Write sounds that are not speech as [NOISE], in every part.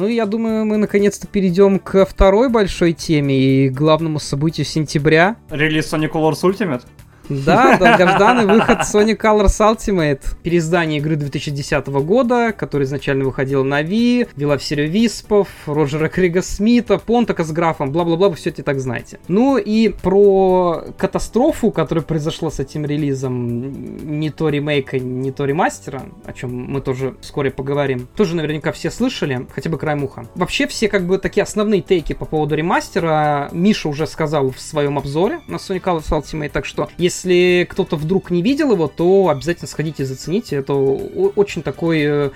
Ну я думаю, мы наконец-то перейдем ко второй большой теме и главному событию сентября. Релиз Sonic Colors Ultimate? Да, долгожданный выход Sonic Colors Ultimate. Переиздание игры 2010 года, который изначально выходил на Wii, вела в серию Виспов, Роджера Крига Смита, Понтака с графом, бла-бла-бла, вы все это так знаете. Ну и про катастрофу, которая произошла с этим релизом, не то ремейка, не то ремастера, о чем мы тоже вскоре поговорим, тоже наверняка все слышали, хотя бы край муха. Вообще все как бы такие основные тейки по поводу ремастера Миша уже сказал в своем обзоре на Sonic Colors Ultimate, так что если если кто-то вдруг не видел его, то обязательно сходите и зацените. Это очень такой э,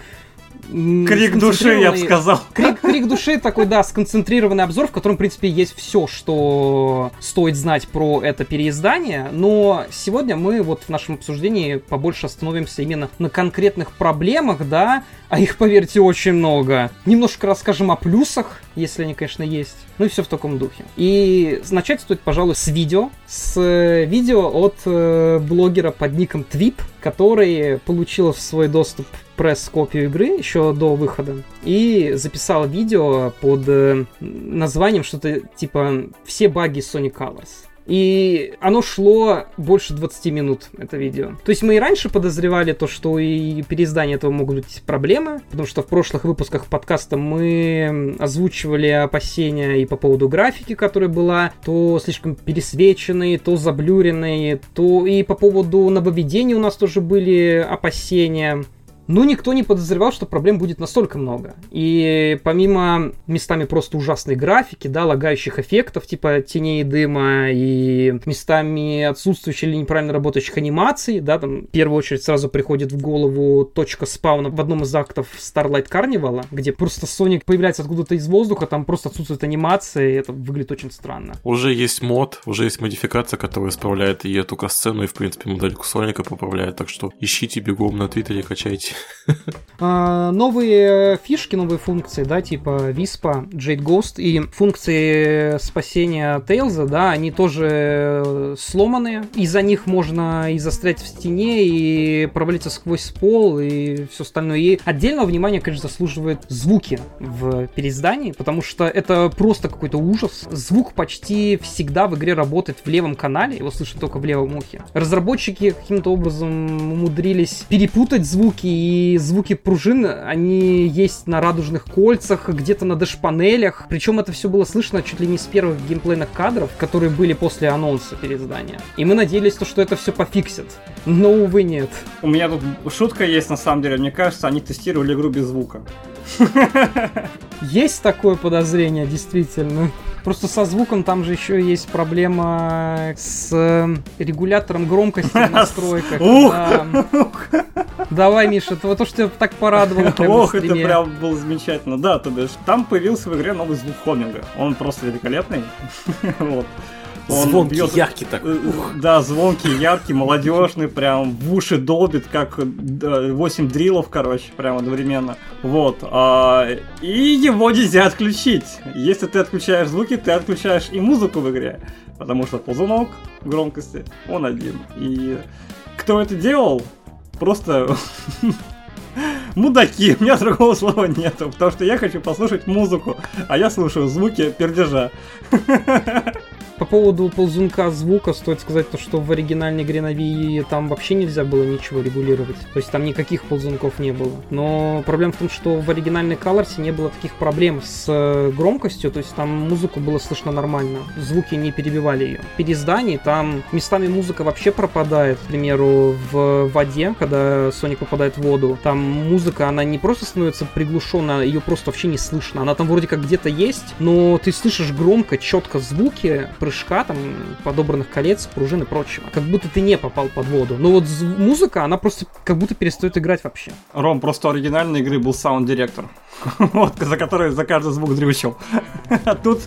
Крик души, я бы сказал. Крик, крик души такой, да, сконцентрированный обзор, в котором, в принципе, есть все, что стоит знать про это переиздание. Но сегодня мы вот в нашем обсуждении побольше остановимся именно на конкретных проблемах, да, а их, поверьте, очень много. Немножко расскажем о плюсах, если они, конечно, есть. Ну и все в таком духе. И начать стоит, пожалуй, с видео. С э, видео от э, блогера под ником Твип, который получил в свой доступ пресс-копию игры еще до выхода и записал видео под э, названием что-то типа «Все баги Sonic Colors». И оно шло больше 20 минут, это видео. То есть мы и раньше подозревали то, что и переиздание этого могут быть проблемы, потому что в прошлых выпусках подкаста мы озвучивали опасения и по поводу графики, которая была то слишком пересвеченной, то заблюренной, то и по поводу нововведений у нас тоже были опасения. Но никто не подозревал, что проблем будет настолько много. И помимо местами просто ужасной графики, да, лагающих эффектов, типа теней и дыма, и местами отсутствующих или неправильно работающих анимаций, да, там в первую очередь сразу приходит в голову точка спауна в одном из актов Starlight Carnival, где просто Соник появляется откуда-то из воздуха, там просто отсутствует анимация, и это выглядит очень странно. Уже есть мод, уже есть модификация, которая исправляет и эту касцену, и, в принципе, модельку Соника поправляет, так что ищите бегом на Твиттере, качайте. [LAUGHS] А, новые фишки, новые функции, да, типа Виспа, Jade Ghost и функции спасения Тейлза, да, они тоже сломанные. Из-за них можно и застрять в стене, и провалиться сквозь пол, и все остальное. И отдельного внимания, конечно, заслуживают звуки в переиздании, потому что это просто какой-то ужас. Звук почти всегда в игре работает в левом канале, его слышно только в левом ухе. Разработчики каким-то образом умудрились перепутать звуки и звуки пружин, они есть на радужных кольцах, где-то на дэш-панелях. Причем это все было слышно чуть ли не с первых геймплейных кадров, которые были после анонса переиздания. И мы надеялись, что это все пофиксит. Но, увы, нет. У меня тут шутка есть, на самом деле. Мне кажется, они тестировали игру без звука. Есть такое подозрение, действительно. Просто со звуком там же еще есть проблема с э, регулятором громкости в [LAUGHS] настройках. Ух! Давай, Миша, то, то, что тебя так порадовало. Ох, это прям было замечательно. Да, то бишь, там появился в игре новый звук хоминга. Он просто великолепный. [LAUGHS] вот. Он звонкий, бьет, яркий такой. Э, Ух. Да, звонкий, яркий, молодежный, прям в уши долбит, как 8 дрилов, короче, прям одновременно. Вот. А, и его нельзя отключить. Если ты отключаешь звуки, ты отключаешь и музыку в игре. Потому что ползунок громкости, он один. И кто это делал? Просто [LAUGHS] мудаки, у меня другого слова нету, потому что я хочу послушать музыку, а я слушаю звуки пердежа. [LAUGHS] По поводу ползунка звука стоит сказать то, что в оригинальной на Wii там вообще нельзя было ничего регулировать. То есть там никаких ползунков не было. Но проблема в том, что в оригинальной Colors не было таких проблем с э, громкостью, то есть там музыку было слышно нормально. Звуки не перебивали ее. В переиздании там местами музыка вообще пропадает. К примеру, в воде, когда Соник попадает в воду, там музыка, она не просто становится приглушенная, ее просто вообще не слышно. Она там вроде как где-то есть, но ты слышишь громко, четко звуки, прыжка, там, подобранных колец, пружин и прочего. Как будто ты не попал под воду. Но вот музыка, она просто как будто перестает играть вообще. Ром, просто оригинальной игры был саунд-директор. [LAUGHS] вот, за который за каждый звук дрючил. [LAUGHS] а тут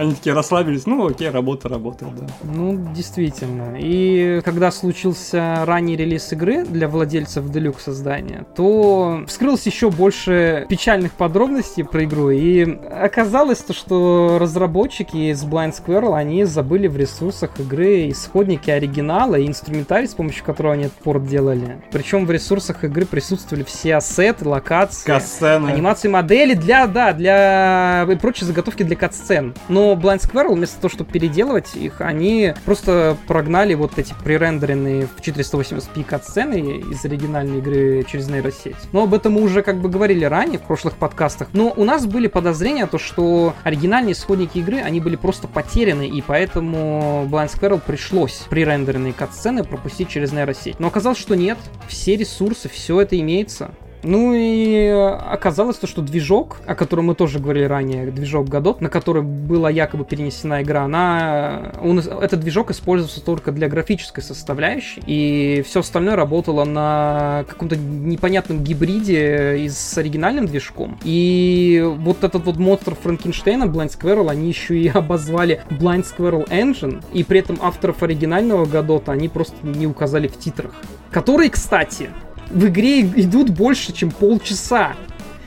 Они такие расслабились, ну окей, работа работает, да. Ну, действительно. И когда случился ранний релиз игры для владельцев Deluxe создания, то вскрылось еще больше печальных подробностей про игру. И оказалось то, что разработчики из Blind Squirrel, они забыли в ресурсах игры исходники оригинала и инструментарий, с помощью которого они этот порт делали. Причем в ресурсах игры присутствовали все ассеты, локации, Касцены. анимации модели для, да, для и прочие заготовки для кат-сцен. Но Blind Squirrel, вместо того, чтобы переделывать их, они просто прогнали вот эти пререндеренные в 480p кат-сцены из оригинальной игры через нейросеть. Но об этом мы уже как бы говорили ранее в прошлых подкастах. Но у нас были подозрения, то, что оригинальные исходники игры, они были просто потеряны, и поэтому Blind Squirrel пришлось пререндеренные кат-сцены пропустить через нейросеть. Но оказалось, что нет. Все ресурсы, все это имеется. Ну и оказалось то, что движок, о котором мы тоже говорили ранее, движок Godot, на который была якобы перенесена игра, она, он, этот движок использовался только для графической составляющей, и все остальное работало на каком-то непонятном гибриде из с оригинальным движком. И вот этот вот монстр Франкенштейна, Blind Squirrel, они еще и [LAUGHS] обозвали Blind Squirrel Engine, и при этом авторов оригинального Godot они просто не указали в титрах. Которые, кстати, в игре идут больше, чем полчаса.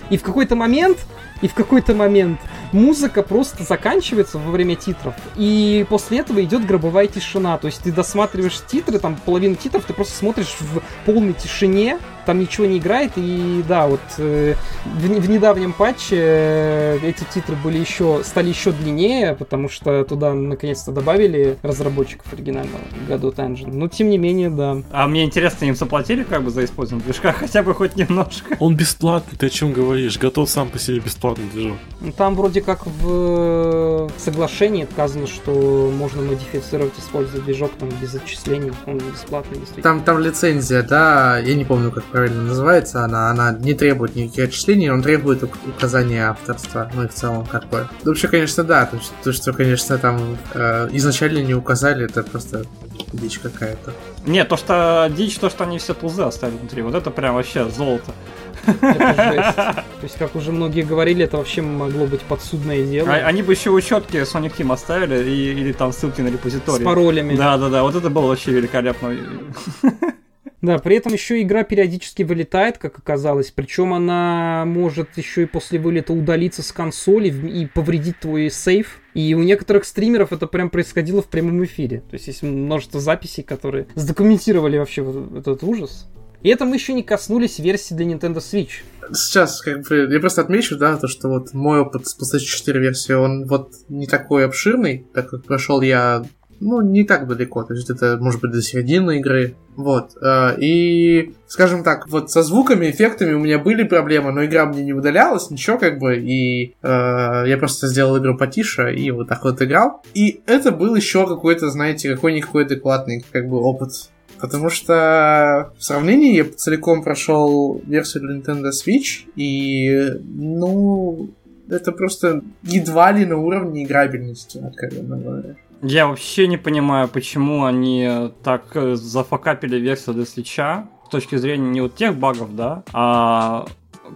И в какой-то момент, и в какой-то момент музыка просто заканчивается во время титров. И после этого идет гробовая тишина. То есть ты досматриваешь титры, там половину титров ты просто смотришь в полной тишине, там ничего не играет. И да, вот э, в, в недавнем патче э, эти титры были еще, стали еще длиннее, потому что туда наконец-то добавили разработчиков оригинального Godot Engine. Но тем не менее, да. А мне интересно, им заплатили как бы за использование движка, [LAUGHS] хотя бы хоть немножко. Он бесплатный, ты о чем говоришь? Готов сам по себе бесплатный движок. Ну, Там вроде как в соглашении сказано, что можно модифицировать, использовать движок там без отчислений, он бесплатный, действительно. Там, там лицензия, да, я не помню, как правильно называется, она, она не требует никаких отчислений, он требует ук- указания авторства, ну и в целом как бы. Ну, Вообще, конечно, да, то, что- то, что, конечно, там э, изначально не указали, это просто дичь какая-то. Нет, то, что дичь, то, что они все тузы оставили внутри, вот это прям вообще золото. [LAUGHS] То есть, как уже многие говорили, это вообще могло быть подсудное дело. А- они бы еще учетки Sonic Team оставили и, или там ссылки на С репозиторий. паролями. Да, да, да, вот это было вообще великолепно. Да, при этом еще игра периодически вылетает, как оказалось. Причем она может еще и после вылета удалиться с консоли и повредить твой сейф. И у некоторых стримеров это прям происходило в прямом эфире. То есть есть множество записей, которые задокументировали вообще этот ужас. И это мы еще не коснулись версии для Nintendo Switch. Сейчас, как бы, я просто отмечу, да, то, что вот мой опыт с PlayStation 4 версии, он вот не такой обширный, так как прошел я, ну, не так далеко, то есть это, может быть, до середины игры, вот, э, и, скажем так, вот со звуками, эффектами у меня были проблемы, но игра мне не удалялась, ничего, как бы, и э, я просто сделал игру потише и вот так вот играл, и это был еще какой-то, знаете, какой-никакой адекватный, как бы, опыт. Потому что в сравнении я целиком прошел версию для Nintendo Switch, и, ну, это просто едва ли на уровне играбельности, откровенно говоря. Я вообще не понимаю, почему они так э, зафакапили версию для свеча с точки зрения не вот тех багов, да, а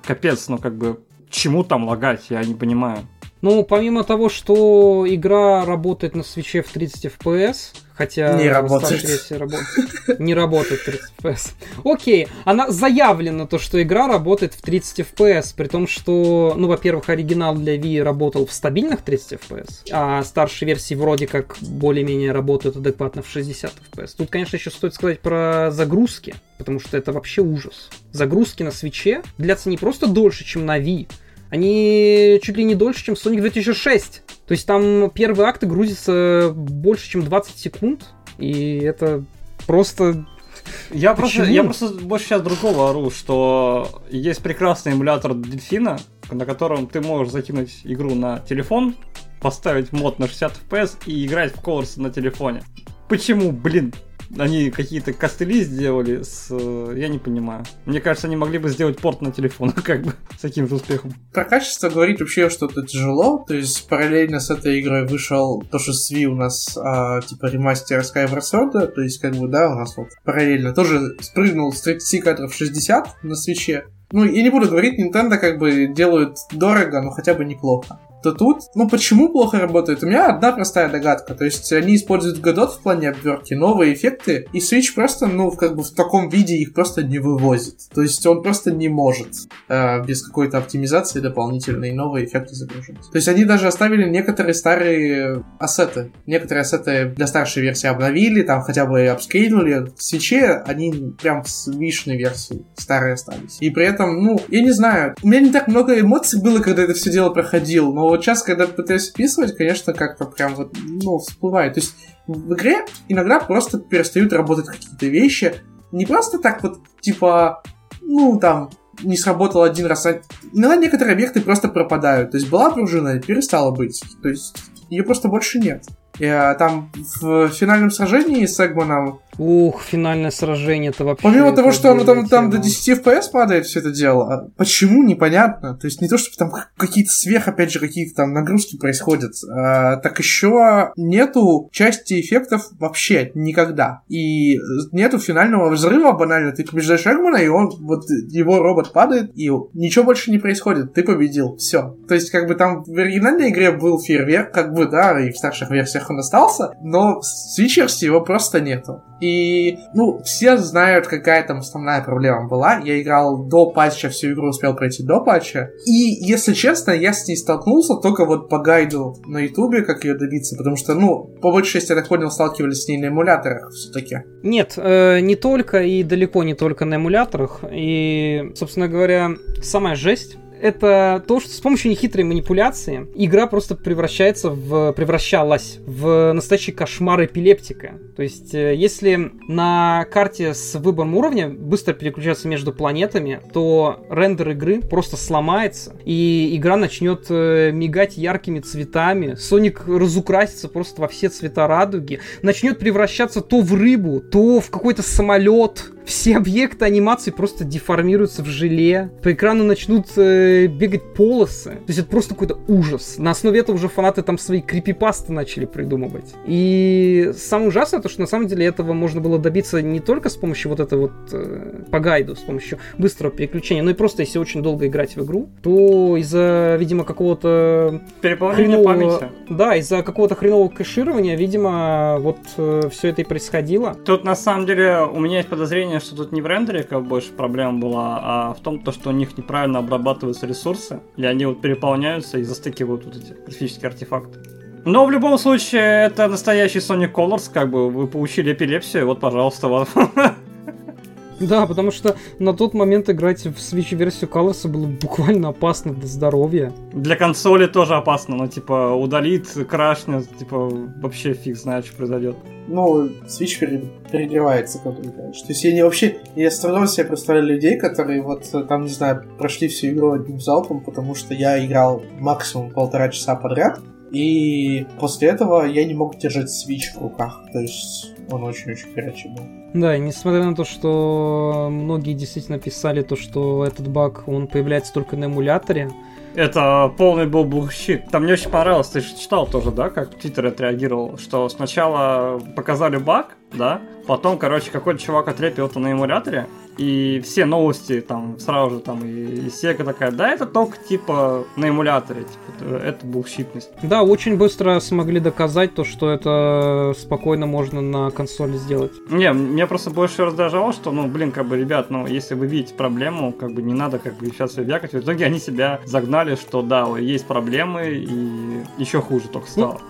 капец, ну как бы чему там лагать, я не понимаю. Ну, помимо того, что игра работает на свече в 30 FPS, хотя Не работает. старшей версии работает. [LAUGHS] Не работает в 30 FPS. Окей, она заявлена то, что игра работает в 30 FPS, при том, что, ну, во-первых, оригинал для Wii работал в стабильных 30 FPS, а старшие версии вроде как более-менее работают адекватно в 60 FPS. Тут, конечно, еще стоит сказать про загрузки, потому что это вообще ужас. Загрузки на свече длятся не просто дольше, чем на Wii, они чуть ли не дольше, чем Sonic 2006. То есть там первые акты грузятся больше, чем 20 секунд. И это просто... Я просто, я просто больше сейчас другого ору, что есть прекрасный эмулятор дельфина, на котором ты можешь закинуть игру на телефон, поставить мод на 60 FPS и играть в Colors на телефоне. Почему, блин, они какие-то костыли сделали с... э, Я не понимаю. Мне кажется, они могли бы сделать порт на телефон, [LAUGHS] как бы, с таким же успехом. Про качество говорить вообще что-то тяжело, то есть параллельно с этой игрой вышел то, что с Wii у нас а, типа ремастер Skyward Sword, то есть как бы, да, у нас вот параллельно тоже спрыгнул с 30 кадров в 60 на свече. Ну, я не буду говорить, Nintendo как бы делают дорого, но хотя бы неплохо. То тут, ну почему плохо работает? У меня одна простая догадка. То есть они используют Godot в плане обвертки, новые эффекты, и Switch просто, ну, как бы в таком виде их просто не вывозит. То есть он просто не может э, без какой-то оптимизации дополнительные новые эффекты загружать. То есть они даже оставили некоторые старые ассеты. Некоторые ассеты для старшей версии обновили, там хотя бы апскейлили. В свече они прям с вишной версии старые остались. И при этом, ну, я не знаю, у меня не так много эмоций было, когда это все дело проходил, но вот сейчас, когда пытаюсь описывать, конечно, как-то прям вот, ну, всплывает. То есть в игре иногда просто перестают работать какие-то вещи. Не просто так вот, типа, ну, там, не сработал один раз. А иногда некоторые объекты просто пропадают. То есть была пружина, перестала быть. То есть ее просто больше нет. И, а, там в финальном сражении с Эгманом Ух, финальное сражение это вообще... Помимо того, что оно там, там до тема. 10 FPS падает все это дело, а почему, непонятно. То есть не то, чтобы там какие-то сверх, опять же, какие-то там нагрузки происходят, а, так еще нету части эффектов вообще никогда. И нету финального взрыва банально. Ты побеждаешь Эгмана, и он, вот его робот падает, и ничего больше не происходит. Ты победил. Все. То есть, как бы там в оригинальной игре был фейерверк, как бы, да, и в старших версиях он остался, но в Switch его просто нету. И, ну, все знают, какая там основная проблема была. Я играл до патча, всю игру успел пройти до патча. И, если честно, я с ней столкнулся только вот по гайду на ютубе, как ее добиться, потому что, ну, по большей части, я так понял, сталкивались с ней на эмуляторах все-таки. Нет, э, не только и далеко не только на эмуляторах. И, собственно говоря, самая жесть это то, что с помощью нехитрой манипуляции игра просто превращается в превращалась в настоящий кошмар эпилептика. То есть, э, если на карте с выбором уровня быстро переключаться между планетами, то рендер игры просто сломается, и игра начнет э, мигать яркими цветами. Соник разукрасится просто во все цвета радуги, начнет превращаться то в рыбу, то в какой-то самолет, все объекты анимации просто деформируются в желе, по экрану начнут э, бегать полосы. То есть это просто какой-то ужас. На основе этого уже фанаты там свои крипипасты начали придумывать. И самое ужасное то, что на самом деле этого можно было добиться не только с помощью вот этого вот э, по гайду, с помощью быстрого переключения, но и просто если очень долго играть в игру, то из-за, видимо, какого-то Переполнение хренового... памяти. Да, из-за какого-то хренового кэширования, видимо, вот э, все это и происходило. Тут на самом деле у меня есть подозрение, что тут не в рендере как больше проблема была, а в том, то, что у них неправильно обрабатываются ресурсы, и они вот переполняются и застыкивают вот эти графические артефакты. Но в любом случае, это настоящий Sonic Colors, как бы вы получили эпилепсию, вот, пожалуйста, вам. [LAUGHS] [LAUGHS] Да, потому что на тот момент играть в Switch-версию Colors было буквально опасно для здоровья. Для консоли тоже опасно, но типа удалит, крашнет, типа вообще фиг знает, что произойдет. Ну, Switch пере- перегревается, когда играешь. То есть я не вообще... Я с трудом себе представляю людей, которые вот э, там, не знаю, прошли всю игру одним залпом, потому что я играл максимум полтора часа подряд, и после этого я не мог держать Switch в руках. То есть он очень-очень горячий был. Да, и несмотря на то, что многие действительно писали то, что этот баг, он появляется только на эмуляторе, Это полный был bullshit. Там мне очень понравилось, ты же читал тоже, да, как Твиттер отреагировал, что сначала показали баг, да, потом, короче, какой-то чувак отрепил это на эмуляторе, и все новости там сразу же там и, и Sega такая, да, это только типа на эмуляторе, типа, это, это bullshit ность. да, очень быстро смогли доказать то, что это спокойно можно на консоли сделать. Не, меня просто больше раздражало, что, ну, блин, как бы, ребят, ну, если вы видите проблему, как бы не надо как бы сейчас вякать. В итоге они себя загнали, что да, есть проблемы, и еще хуже только стало.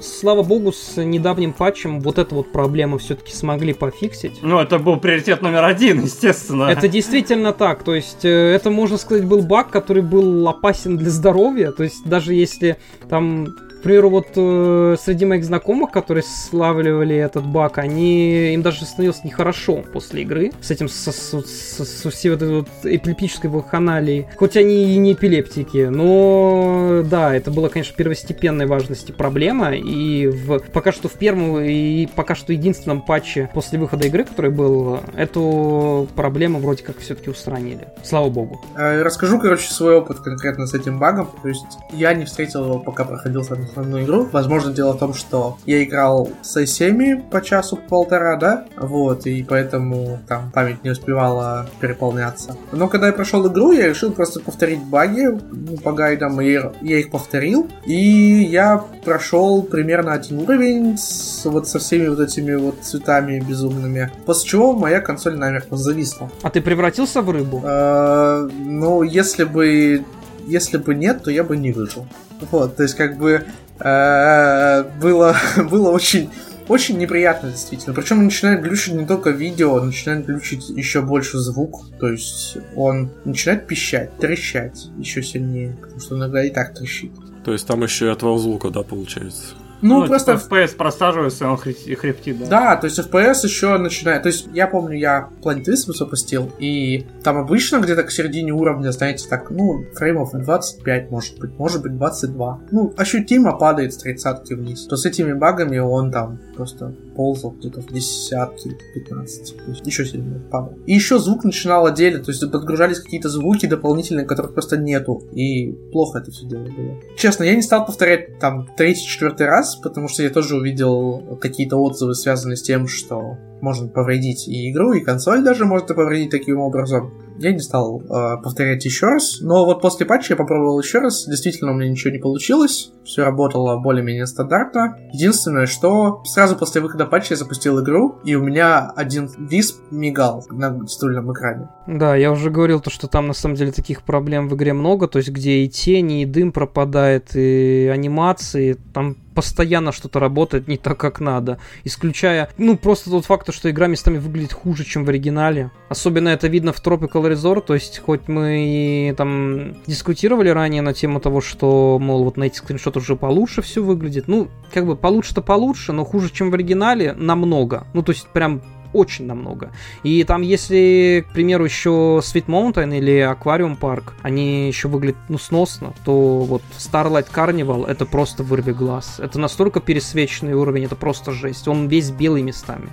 Слава богу, с недавним патчем вот эту вот проблему все-таки смогли пофиксить. Ну, это был приоритет номер один, естественно. Это действительно так, то есть э, это, можно сказать, был баг, который был опасен для здоровья, то есть даже если там, к примеру, вот э, среди моих знакомых, которые славливали этот баг, они, им даже становилось нехорошо после игры с этим, со, со- со- со всей вот этой вот эпилептической вакханалией, хоть они и не эпилептики, но да, это было, конечно, первостепенной важности проблема, и в, пока что в первом и пока что единственном патче после выхода игры, который был, эту проблему вроде как все-таки устранили. Слава богу. Э, Расскажу, короче, свой опыт конкретно с этим багом. То есть я не встретил его, пока проходил сам основную игру. Возможно, дело в том, что я играл с сессиями по часу-полтора, да, вот, и поэтому там память не успевала переполняться. Но когда я прошел игру, я решил просто повторить баги ну, по гайдам, и я их повторил, и я прошел примерно один уровень с, вот со всеми вот этими вот цветами безумными, после чего моя консоль намертво зависла. А ты превратился в рыбу? Э, ну, если бы если бы нет, то я бы не выжил. Вот, то есть как бы э, было, [LAUGHS] было очень очень неприятно, действительно. Причем начинает глючить не только видео, начинает глючить еще больше звук. То есть он начинает пищать, трещать еще сильнее. Потому что иногда и так трещит. То есть там еще и отвал звука, да, получается? Ну, ну просто... Типа FPS просаживается, он хриптит, да? Да, то есть FPS еще начинает... То есть я помню, я Planet Easter запустил, и там обычно где-то к середине уровня, знаете, так, ну, фреймов на 25, может быть, может быть 22. Ну, ощутимо падает с 30 вниз. То с этими багами он там просто ползал где-то в десятки, 15. То есть еще сильнее падал. И еще звук начинал отдельно, то есть подгружались какие-то звуки дополнительные, которых просто нету. И плохо это все дело было. Честно, я не стал повторять там третий-четвертый раз, потому что я тоже увидел какие-то отзывы, связанные с тем, что может повредить и игру, и консоль даже может повредить таким образом. Я не стал э, повторять еще раз, но вот после патча я попробовал еще раз, действительно у меня ничего не получилось, все работало более-менее стандартно. Единственное, что сразу после выхода патча я запустил игру, и у меня один висп мигал на стульном экране. Да, я уже говорил то, что там на самом деле таких проблем в игре много, то есть где и тени, и дым пропадает, и анимации, там постоянно что-то работает не так, как надо. Исключая, ну, просто тот факт, что игра местами выглядит хуже, чем в оригинале. Особенно это видно в Tropical Resort, то есть хоть мы и там дискутировали ранее на тему того, что, мол, вот на этих скриншотах уже получше все выглядит. Ну, как бы получше-то получше, но хуже, чем в оригинале, намного. Ну, то есть прям очень намного. И там, если, к примеру, еще Sweet Mountain или Aquarium Park, они еще выглядят, ну, сносно, то вот Starlight Carnival это просто вырви глаз. Это настолько пересвеченный уровень, это просто жесть. Он весь белый местами.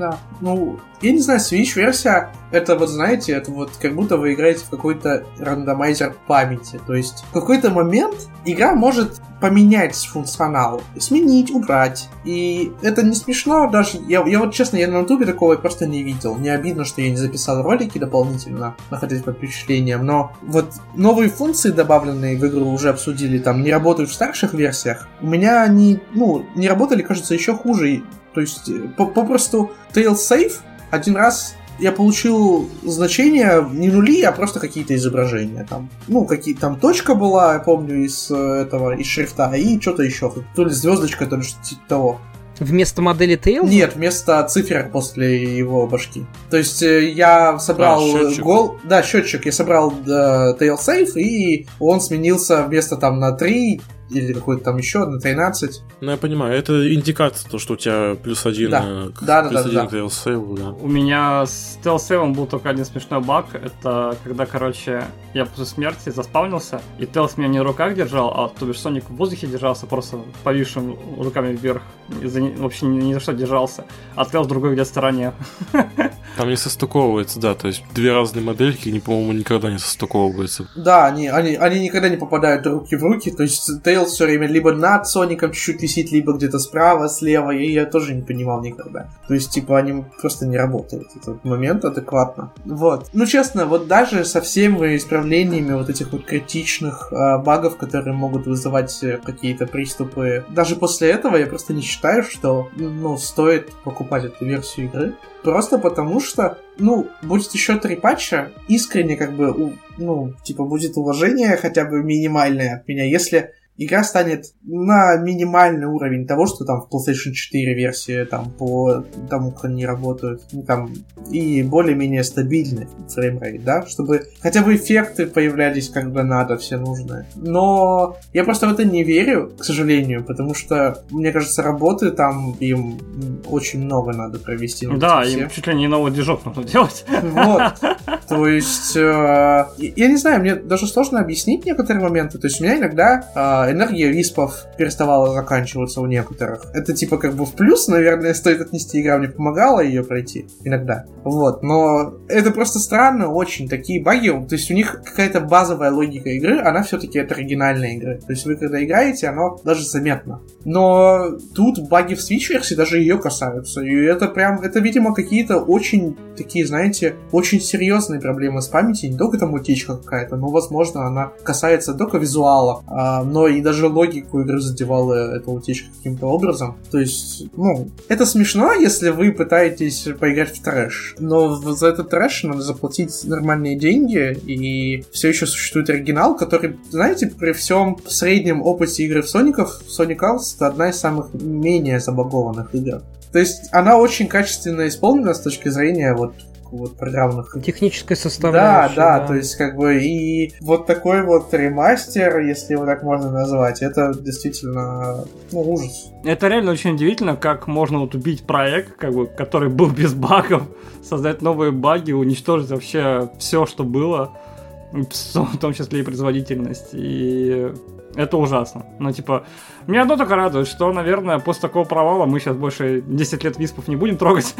Да, ну, я не знаю, Switch-версия, это вот, знаете, это вот как будто вы играете в какой-то рандомайзер памяти. То есть в какой-то момент игра может поменять функционал, сменить, убрать. И это не смешно даже. Я, я вот честно, я на ютубе такого просто не видел. Мне обидно, что я не записал ролики дополнительно, находясь под впечатлением. Но вот новые функции, добавленные в игру, уже обсудили, там не работают в старших версиях. У меня они, ну, не работали, кажется, еще хуже. То есть, э, попросту Tail Safe один раз я получил значение не нули, а просто какие-то изображения там. Ну, какие там точка была, я помню, из э, этого, из шрифта, и что-то еще. То ли звездочка, то ли что-то типа того. Вместо модели Tail? Нет, вместо цифр после его башки. То есть э, я собрал а, гол... Да, счетчик. Я собрал Tail Safe, и он сменился вместо там на 3 или какой-то там еще на 13. Ну, я понимаю, это индикация, то, что у тебя плюс один да. Э, к, да, плюс да, один да, к сейву, да. У меня с Tails был только один смешной баг. Это когда, короче, я после смерти заспавнился, и Тейлс меня не в руках держал, а то бишь Соник в воздухе держался, просто повисшим руками вверх. За, вообще ни, ни за что держался. А Тейлс в другой где-то стороне. [LAUGHS] Там не состыковывается, да, то есть две разные модельки, они, по-моему, никогда не состыковываются. Да, они, они, они никогда не попадают руки в руки, то есть Тейл все время либо над Соником чуть-чуть висит, либо где-то справа, слева, и я тоже не понимал никогда. То есть, типа, они просто не работают этот момент адекватно. Вот. Ну, честно, вот даже со всеми исправлениями вот этих вот критичных э, багов, которые могут вызывать э, какие-то приступы, даже после этого я просто не считаю, что, ну, стоит покупать эту версию игры. Просто потому что, ну, будет еще три патча, искренне как бы, ну, типа, будет уважение хотя бы минимальное от меня, если игра станет на минимальный уровень того, что там в PlayStation 4 версии там по тому, как они работают, ну, там, и более-менее стабильный framerate, да, чтобы хотя бы эффекты появлялись, когда надо, все нужные. Но я просто в это не верю, к сожалению, потому что, мне кажется, работы там им очень много надо провести. Да, им чуть ли не новый движок нужно делать. Вот. [LAUGHS] То есть, э, я не знаю, мне даже сложно объяснить некоторые моменты. То есть, у меня иногда э, энергия виспов переставала заканчиваться у некоторых. Это типа как бы в плюс, наверное, стоит отнести, игра мне помогала ее пройти иногда. Вот, но это просто странно очень, такие баги, то есть у них какая-то базовая логика игры, она все-таки это оригинальная игра. То есть вы когда играете, оно даже заметно. Но тут баги в Switch версии даже ее касаются. И это прям, это, видимо, какие-то очень такие, знаете, очень серьезные проблемы с памятью. Не только там утечка какая-то, но, возможно, она касается только визуала, а, но и даже логику игры задевала эта утечка каким-то образом. То есть, ну, это смешно, если вы пытаетесь поиграть в трэш. Но за этот трэш надо заплатить нормальные деньги, и все еще существует оригинал, который, знаете, при всем среднем опыте игры в Соников, Sonic Alls это одна из самых менее забагованных игр. То есть она очень качественно исполнена с точки зрения вот вот программных. Технической составляющей. Да, да, да, то есть как бы и вот такой вот ремастер, если его так можно назвать, это действительно ну, ужас. Это реально очень удивительно, как можно вот убить проект, как бы, который был без багов, создать новые баги, уничтожить вообще все, что было, [LAUGHS] в том числе и производительность. И это ужасно. Ну, типа, меня одно только радует, что, наверное, после такого провала мы сейчас больше 10 лет виспов не будем трогать.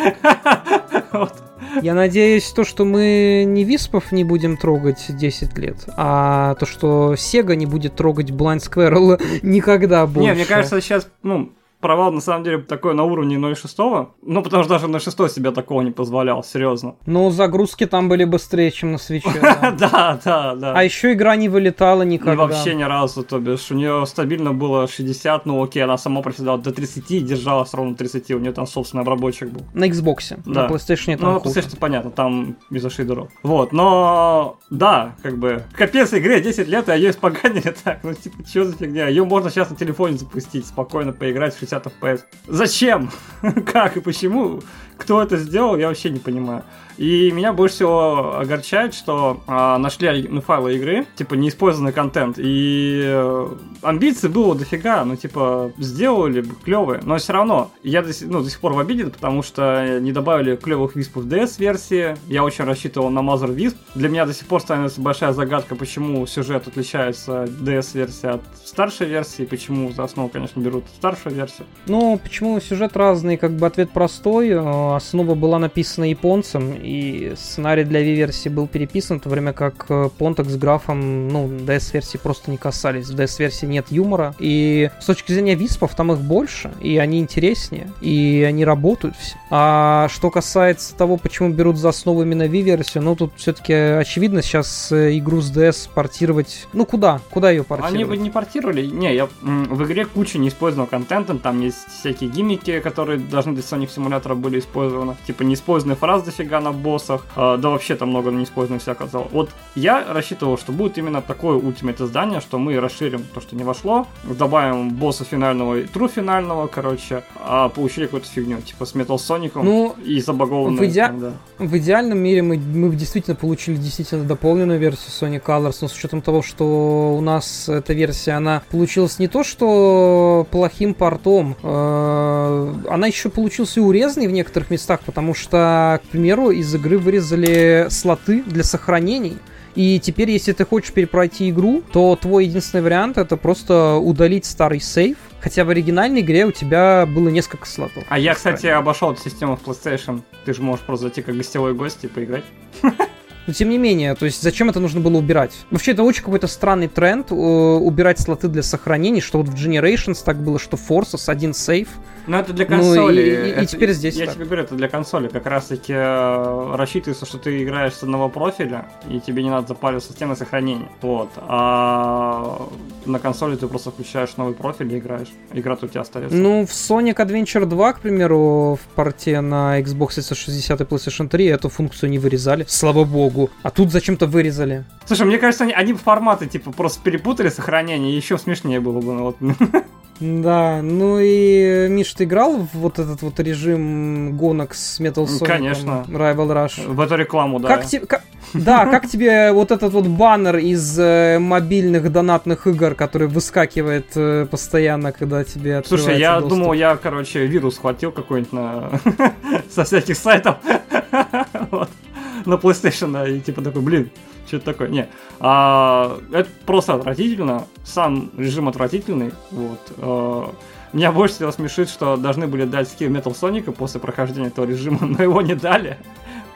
[LAUGHS] Я надеюсь, то, что мы не Виспов не будем трогать 10 лет, а то, что Сега не будет трогать Blind Squirrel [LAUGHS] никогда больше. Не, мне кажется, сейчас, ну, провал на самом деле такой на уровне 0.6. Ну, потому что даже на 6 себе такого не позволял, серьезно. Ну, загрузки там были быстрее, чем на свече. [LAUGHS] Да, да, да. А еще игра не вылетала никогда. Вообще ни разу, то бишь. У нее стабильно было 60, ну окей, она сама проседала до 30 и держалась ровно 30. У нее там собственный обработчик был. На Xbox. На PlayStation там Ну, на PlayStation понятно, там из-за шейдеров. Вот, но да, как бы, капец игре 10 лет, а ее испоганили [LAUGHS] так. Ну, типа, что за фигня? Ее можно сейчас на телефоне запустить, спокойно поиграть в 60 FPS. Зачем? [LAUGHS] как и почему? Кто это сделал, я вообще не понимаю. И меня больше всего огорчает, что а, нашли ну, файлы игры, типа неиспользованный контент. И э, амбиций было дофига, ну типа сделали бы клевые, но все равно я до, ну, до сих пор в обиде, потому что не добавили клевых виспов в DS-версии. Я очень рассчитывал на Mother Wisp. Для меня до сих пор становится большая загадка, почему сюжет отличается DS-версии от старшей версии, почему за основу, конечно, берут старшую версию. Ну, почему сюжет разный, как бы ответ простой. Основа была написана японцем, и сценарий для V-версии был переписан, в то время как Понтак э, с графом, ну, DS-версии просто не касались. В DS-версии нет юмора, и с точки зрения виспов там их больше, и они интереснее, и они работают все. А что касается того, почему берут за основу именно V-версию, ну, тут все-таки очевидно сейчас э, игру с DS портировать, ну, куда? Куда ее портировать? Они бы не портировали, не, я, в игре куча неиспользованного контента, там есть всякие гиммики, которые должны для Sonic симулятора были использованы, типа неиспользованные фразы дофига на боссах, э, да вообще там много неиспользованных всякого зала. Вот я рассчитывал, что будет именно такое ультимейт издание, что мы расширим то, что не вошло, добавим босса финального и тру финального, короче, а получили какую-то фигню, типа с Metal Sonic ну, и забагованный. В, иде... да. в идеальном мире мы, мы действительно получили действительно дополненную версию Sonic Colors, но с учетом того, что у нас эта версия, она получилась не то, что плохим портом, э, она еще получилась и урезанной в некоторых местах, потому что, к примеру, из игры вырезали слоты для сохранений. И теперь, если ты хочешь перепройти игру, то твой единственный вариант это просто удалить старый сейф. Хотя в оригинальной игре у тебя было несколько слотов. А я, кстати, обошел эту систему в PlayStation. Ты же можешь просто зайти как гостевой гость и поиграть. Но тем не менее, то есть зачем это нужно было убирать? Вообще, это очень какой-то странный тренд, э, убирать слоты для сохранений, что вот в Generations так было, что Forces один сейф. Ну, это для консоли. Ну, и, и, и теперь здесь Я так. тебе говорю, это для консоли. Как раз-таки э, рассчитывается, что ты играешь с одного профиля, и тебе не надо запариваться с темой сохранения. Вот. А на консоли ты просто включаешь новый профиль и играешь. Игра тут у тебя остается. Ну, в Sonic Adventure 2, к примеру, в порте на Xbox 360 и PlayStation 3 эту функцию не вырезали. Слава богу. А тут зачем-то вырезали. Слушай, мне кажется, они, они форматы, типа, просто перепутали сохранение, и еще смешнее было бы. Ну, вот. [LAUGHS] Да, ну и Миш, ты играл в вот этот вот режим гонок с Metal Sonic? Конечно. Rival Rush. В эту рекламу, да. Как тебе, как, да, как тебе вот этот вот баннер из э, мобильных донатных игр, который выскакивает э, постоянно, когда тебе Слушай, я доступ? думал, я, короче, вирус схватил какой-нибудь на... [LAUGHS] со всяких сайтов. [LAUGHS] вот. на PlayStation, да, и типа такой, блин, что это такое? Не, а, это просто отвратительно, сам режим отвратительный, вот. А, меня больше всего смешит, что должны были дать скилл Metal Sonic после прохождения этого режима, но его не дали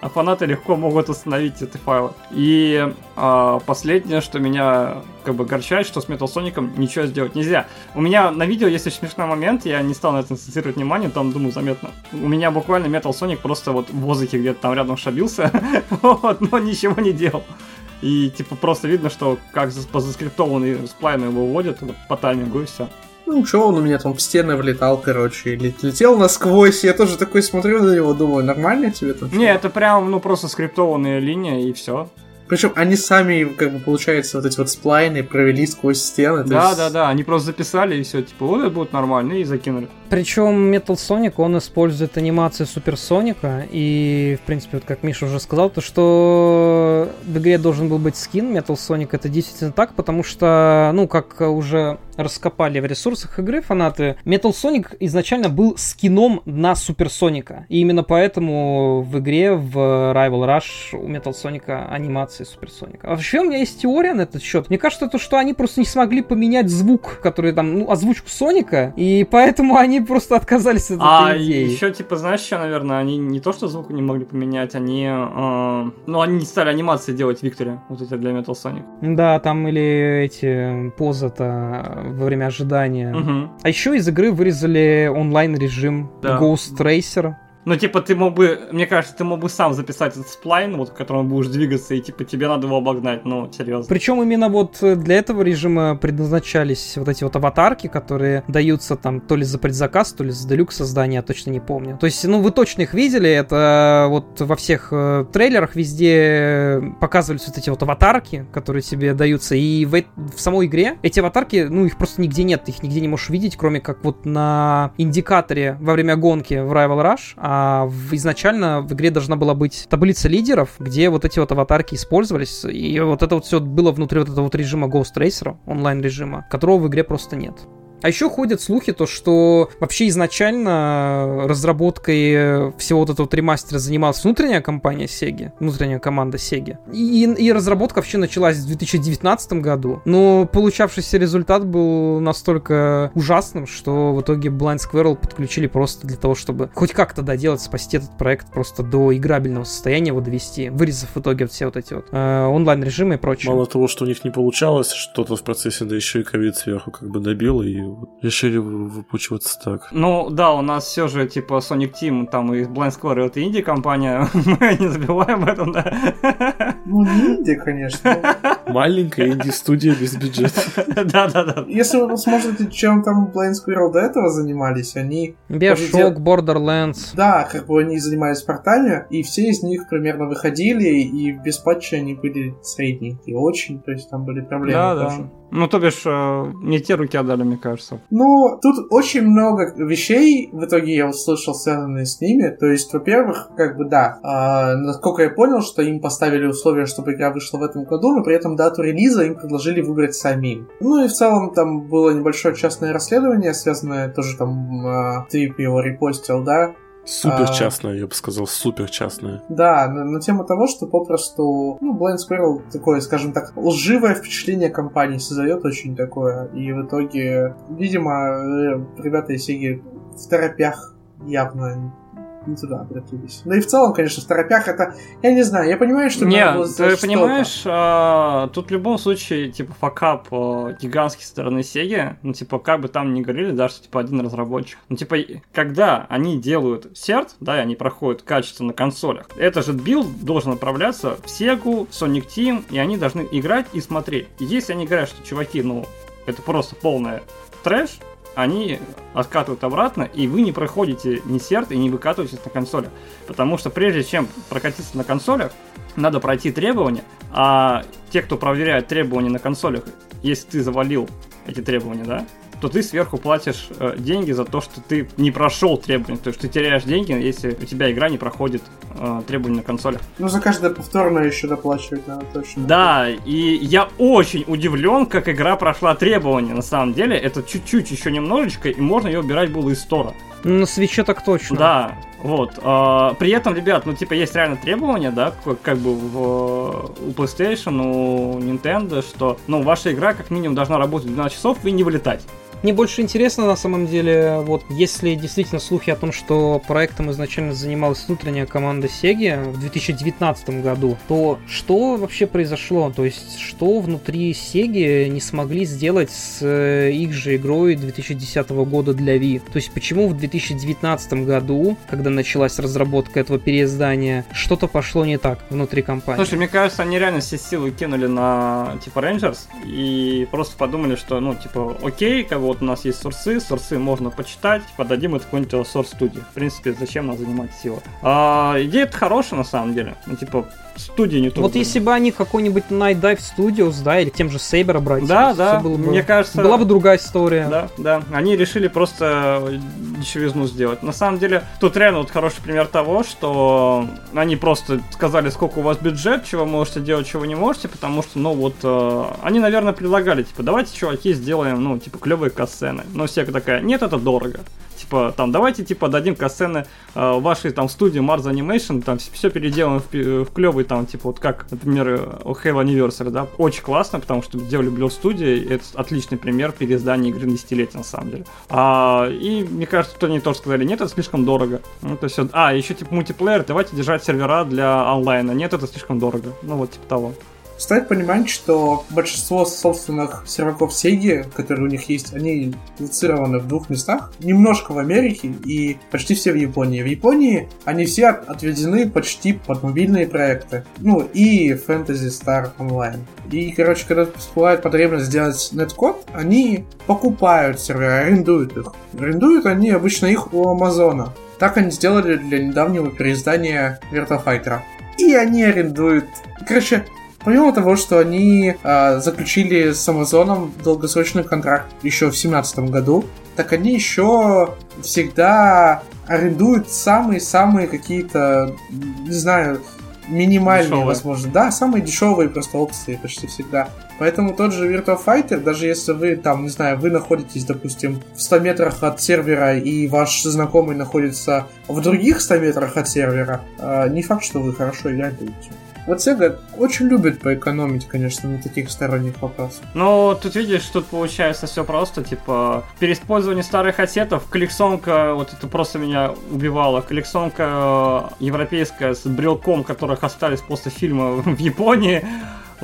а фанаты легко могут установить эти файлы. И а, последнее, что меня как бы горчает, что с Metal Sonic ничего сделать нельзя. У меня на видео есть очень смешной момент, я не стал на это концентрировать внимание, там, думаю, заметно. У меня буквально Metal Sonic просто вот в воздухе где-то там рядом шабился, [LAUGHS] вот, но ничего не делал. И типа просто видно, что как по заскриптованный сплайну его вводят вот, по таймингу и все. Ну, что он у меня там в стены влетал, короче, летел насквозь. Я тоже такой смотрю на него, думаю, нормально тебе там? Не, это прям, ну, просто скриптованная линия, и все. Причем они сами, как бы, получается, вот эти вот сплайны провели сквозь стены. Да, есть... да, да, они просто записали и все, типа, вот это будет нормально, и закинули. Причем Metal Sonic, он использует анимацию Суперсоника, и, в принципе, вот как Миша уже сказал, то что в игре должен был быть скин Metal Sonic, это действительно так, потому что, ну, как уже раскопали в ресурсах игры фанаты, Metal Sonic изначально был скином на Суперсоника, и именно поэтому в игре в Rival Rush у Metal Sonic анимация Суперсоника. А вообще у меня есть теория на этот счет. Мне кажется, то, что они просто не смогли поменять звук, который там, ну, озвучку Соника, и поэтому они просто отказались от а этой идеи. еще, типа, знаешь, что, наверное, они не то, что звук не могли поменять, они, э, ну, они не стали анимации делать Викторе, вот эти для Metal Sonic. Да, там или эти поза-то во время ожидания. Угу. А еще из игры вырезали онлайн-режим да. Ghost Racer. Ну, типа, ты мог бы, мне кажется, ты мог бы сам записать этот сплайн, вот, в котором будешь двигаться, и, типа, тебе надо его обогнать, ну, серьезно. Причем именно вот для этого режима предназначались вот эти вот аватарки, которые даются там то ли за предзаказ, то ли за делюкс создания, точно не помню. То есть, ну, вы точно их видели, это вот во всех э, трейлерах везде показывались вот эти вот аватарки, которые тебе даются, и в, в самой игре эти аватарки, ну, их просто нигде нет, их нигде не можешь видеть, кроме как вот на индикаторе во время гонки в Rival Rush, а а изначально в игре должна была быть таблица лидеров, где вот эти вот аватарки использовались, и вот это вот все было внутри вот этого вот режима Ghost Racer, онлайн режима, которого в игре просто нет. А еще ходят слухи, то, что вообще изначально разработкой всего вот этого ремастера занималась внутренняя компания Sega, внутренняя команда Sega. И, и разработка вообще началась в 2019 году, но получавшийся результат был настолько ужасным, что в итоге Blind Squirrel подключили просто для того, чтобы хоть как-то доделать, спасти этот проект просто до играбельного состояния его довести, вырезав в итоге все вот эти вот э, онлайн-режимы и прочее. Мало того, что у них не получалось что-то в процессе, да еще и ковид сверху как бы добил, и решили выпучиваться так. Ну да, у нас все же типа Sonic Team, там и Blind Square это инди-компания, [LAUGHS] мы не забываем этом, да. Ну не инди, конечно. Маленькая инди-студия без бюджета. [LAUGHS] Да-да-да. Если вы посмотрите, чем там Blind Squirrel до этого занимались, они... Bioshock, Borderlands. Да, как бы они занимались портами, и все из них примерно выходили, и без патча они были средненькие, очень, то есть там были проблемы да, тоже. Да. Ну, то бишь, э, не те руки отдали, мне кажется. Ну, тут очень много вещей в итоге я услышал, связанные с ними. То есть, во-первых, как бы да, э, насколько я понял, что им поставили условия, чтобы игра вышла в этом году, но при этом дату релиза им предложили выбрать самим. Ну и в целом там было небольшое частное расследование, связанное тоже там э, Трип его репостил, да, Супер частная, а, я бы сказал, супер частная. Да, на, на тему того, что попросту, ну, Blind Squirrel такое, скажем так, лживое впечатление компании создает очень такое. И в итоге, видимо, э, ребята из Сеги второпях явно не туда обратились. Ну и в целом, конечно, второпях это, я не знаю, я понимаю, что... Нет, ты понимаешь, а, тут в любом случае, типа, факап а, гигантский стороны Sega, ну, типа, как бы там ни говорили, да, что, типа, один разработчик. Ну, типа, когда они делают cert, да, и они проходят качество на консолях, это же build должен направляться в Sega, Sonic Team, и они должны играть и смотреть. И если они говорят, что, чуваки, ну, это просто полная трэш, они откатывают обратно, и вы не проходите ни серт и не выкатываетесь на консолях. Потому что прежде чем прокатиться на консолях, надо пройти требования, а те, кто проверяет требования на консолях, если ты завалил эти требования, да, то ты сверху платишь э, деньги за то, что ты не прошел требования. То есть ты теряешь деньги, если у тебя игра не проходит э, требования на консолях. Ну, за каждое повторное еще доплачивать надо точно. Да, и я очень удивлен, как игра прошла требования. На самом деле, это чуть-чуть еще немножечко, и можно ее убирать было из стора. Ну, на свече так точно. Да, Вот. А, при этом, ребят, ну, типа, есть реально требования, да, как, как бы в, у PlayStation, у Nintendo, что, ну, ваша игра как минимум должна работать 12 часов и не вылетать. Мне больше интересно, на самом деле, вот если действительно слухи о том, что проектом изначально занималась внутренняя команда Sega в 2019 году, то что вообще произошло? То есть, что внутри Sega не смогли сделать с э, их же игрой 2010 года для Wii? То есть, почему в 2019 году, когда началась разработка этого переиздания, что-то пошло не так внутри компании? Слушай, мне кажется, они реально все силы кинули на, типа, Rangers и просто подумали, что, ну, типа, окей, как бы вот у нас есть сорсы, сорсы можно почитать, подадим это какой-нибудь сорс студии. В принципе, зачем нам занимать силу? А, идея это хорошая на самом деле. Ну, типа, студии не Вот если бы они какой-нибудь Night Dive Studios, да, или тем же Saber брать, да, да, было бы, мне кажется... Была бы другая история. Да, да, они решили просто дешевизну сделать. На самом деле, тут реально вот хороший пример того, что они просто сказали, сколько у вас бюджет, чего можете делать, чего не можете, потому что, ну вот, э, они, наверное, предлагали, типа, давайте, чуваки, сделаем, ну, типа, клевые касцены. Но все такая, нет, это дорого типа, там, давайте, типа, дадим касцены э, вашей, там, студии Mars Animation, там, все переделаем в, в клевый, там, типа, вот как, например, у Halo Anniversary, да, очень классно, потому что делали Blur Studio, это отличный пример переиздания игры на десятилетие, на самом деле. А, и, мне кажется, то они тоже сказали, нет, это слишком дорого. Ну, то есть, а, еще, типа, мультиплеер, давайте держать сервера для онлайна, нет, это слишком дорого. Ну, вот, типа того. Стоит понимать, что большинство собственных серваков Sega, которые у них есть, они лоцированы в двух местах. Немножко в Америке и почти все в Японии. В Японии они все отведены почти под мобильные проекты. Ну, и Fantasy Star Online. И, короче, когда всплывает потребность сделать неткод, они покупают сервера, арендуют их. Арендуют они обычно их у Амазона. Так они сделали для недавнего переиздания Вертофайтера. И они арендуют... Короче, Помимо того, что они э, заключили с Амазоном долгосрочный контракт еще в 2017 году, так они еще всегда арендуют самые-самые какие-то, не знаю, минимальные, дешевые. возможно. Да, самые дешевые просто опции почти всегда. Поэтому тот же Virtua Fighter, даже если вы там, не знаю, вы находитесь, допустим, в 100 метрах от сервера, и ваш знакомый находится в других 100 метрах от сервера, э, не факт, что вы хорошо играть будете. Вот Sega очень любит поэкономить, конечно, на таких сторонних вопросах. Ну, тут видишь, тут получается все просто, типа, переиспользование старых ассетов, коллекционка, вот это просто меня убивало, коллекционка э, европейская с брелком, которых остались после фильма [LAUGHS] в Японии,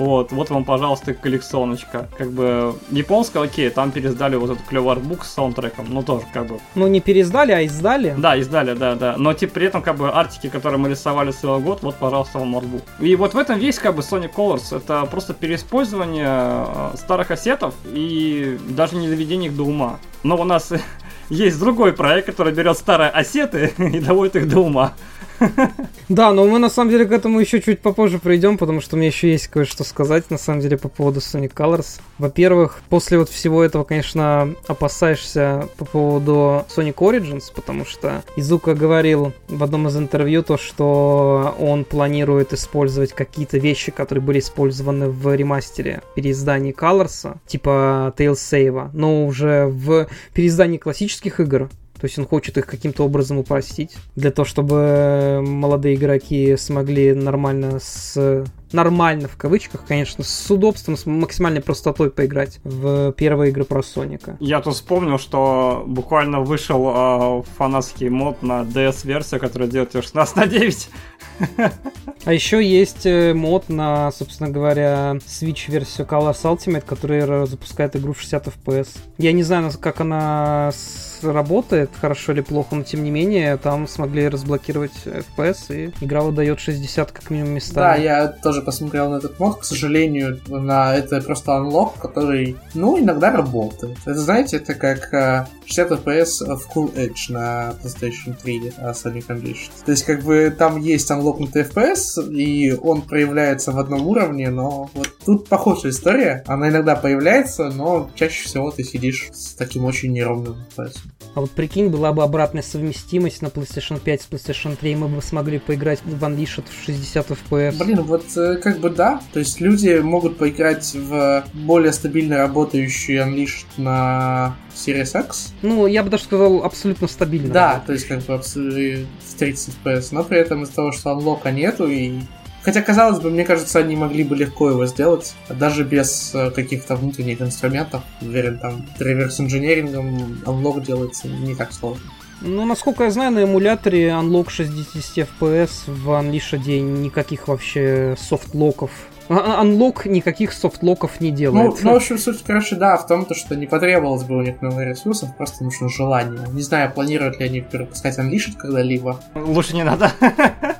вот, вот вам, пожалуйста, коллекционочка. Как бы японская, окей, там пересдали вот этот клевый артбук с саундтреком, ну тоже как бы. Ну не пересдали, а издали? Да, издали, да, да. Но типа при этом как бы артики, которые мы рисовали целый год, вот, пожалуйста, вам артбук. И вот в этом весь как бы Sonic Colors. Это просто переиспользование э, старых ассетов и даже не доведение их до ума. Но у нас [LAUGHS] есть другой проект, который берет старые ассеты [LAUGHS] и доводит их до ума. [LAUGHS] Да, но мы на самом деле к этому еще чуть попозже придем, потому что меня еще есть кое-что сказать на самом деле по поводу Sonic Colors. Во-первых, после вот всего этого, конечно, опасаешься по поводу Sonic Origins, потому что Изука говорил в одном из интервью то, что он планирует использовать какие-то вещи, которые были использованы в ремастере переиздании Colors, типа Tales Save, но уже в переиздании классических игр то есть он хочет их каким-то образом упростить, для того, чтобы молодые игроки смогли нормально с нормально в кавычках, конечно, с удобством, с максимальной простотой поиграть в первые игры про Соника. Я тут вспомнил, что буквально вышел э, фанатский мод на DS-версию, которая делает 16 на 9. [LAUGHS] А еще есть э, мод на, собственно говоря, Switch-версию Colors Ultimate, который запускает игру в 60 FPS. Я не знаю, как она работает, хорошо или плохо, но тем не менее, там смогли разблокировать FPS, и игра выдает 60 как минимум места. Да, я тоже посмотрел на этот мод, к сожалению, на это просто анлок, который, ну, иногда работает. Это, знаете, это как 60 FPS в Cool Edge на PlayStation 3 Sonic Unleashed. То есть, как бы, там есть анлокнутый FPS, и он проявляется в одном уровне, но вот тут похожая история. Она иногда появляется, но чаще всего ты сидишь с таким очень неровным FPS. А вот прикинь, была бы обратная совместимость на PlayStation 5 с PlayStation 3, и мы бы смогли поиграть в Unleashed в 60 FPS. Блин, вот э, как бы да. То есть люди могут поиграть в более стабильно работающий Unleashed на Series X. Ну, я бы даже сказал, абсолютно стабильно. Да, то есть как бы абсолютно в 30 FPS, но при этом из-за того, что анлока нету и Хотя, казалось бы, мне кажется, они могли бы легко его сделать, даже без э, каких-то внутренних инструментов. Уверен, там реверс-инженерингом unlock делается не так сложно. Ну, насколько я знаю, на эмуляторе Unlock 60 FPS в Unleashed никаких вообще софтлоков Unlock никаких софтлоков не делает. Ну, ну, в общем, суть, короче, да, в том, то, что не потребовалось бы у них новых ресурсов, просто нужно желание. Не знаю, планируют ли они перепускать Unleashed когда-либо. Лучше не надо. [LAUGHS]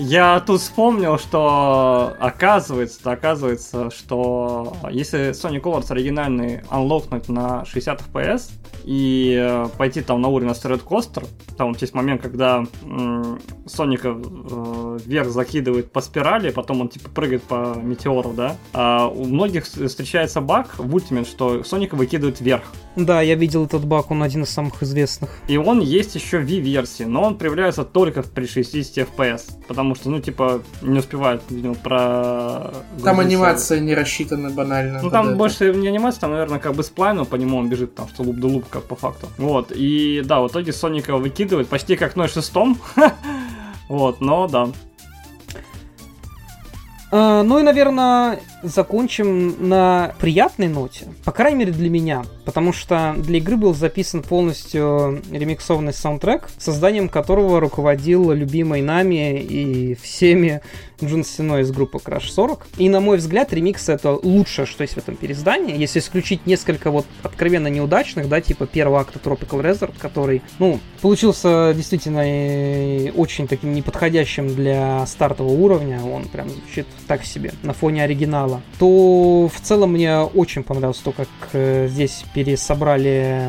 Я тут вспомнил, что оказывается, оказывается, что если Sonic Colors оригинальный анлокнуть на 60 FPS и э, пойти там на уровень Asteroid Coaster, там вот есть момент, когда м- Соника э, вверх закидывает по спирали, потом он типа прыгает по метеору, да, а у многих встречается баг в Ultimate, что Соника выкидывает вверх. Да, я видел этот баг, он один из самых известных. И он есть еще в V-версии, но он проявляется только при 60 FPS, потому что, ну, типа, не успевает, видимо, про... Там анимация не рассчитана банально. Ну, там больше не анимация, там, наверное, как бы сплайну по нему он бежит, там, что луп да луп, как по факту. Вот, и да, в итоге Соника выкидывает почти как 0.6, [LAUGHS] вот, но да, Uh, ну и, наверное, закончим на приятной ноте. По крайней мере, для меня потому что для игры был записан полностью ремиксованный саундтрек, созданием которого руководил любимый нами и всеми Джун Сино из группы Crash 40. И, на мой взгляд, ремикс это лучшее, что есть в этом переиздании, если исключить несколько вот откровенно неудачных, да, типа первого акта Tropical Resort, который, ну, получился действительно очень таким неподходящим для стартового уровня, он прям звучит так себе на фоне оригинала, то в целом мне очень понравилось то, как э, здесь пересобрали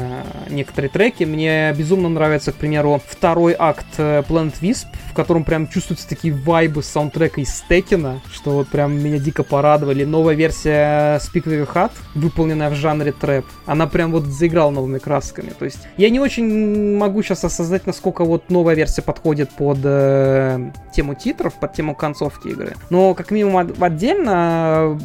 некоторые треки. Мне безумно нравится, к примеру, второй акт э, Planet Wisp, в котором прям чувствуются такие вайбы саундтрека из Стекина, что вот прям меня дико порадовали. Новая версия Speak With Your выполненная в жанре трэп, она прям вот заиграла новыми красками. То есть я не очень могу сейчас осознать, насколько вот новая версия подходит под э, тему титров, под тему концовки игры. Но как минимум отдельно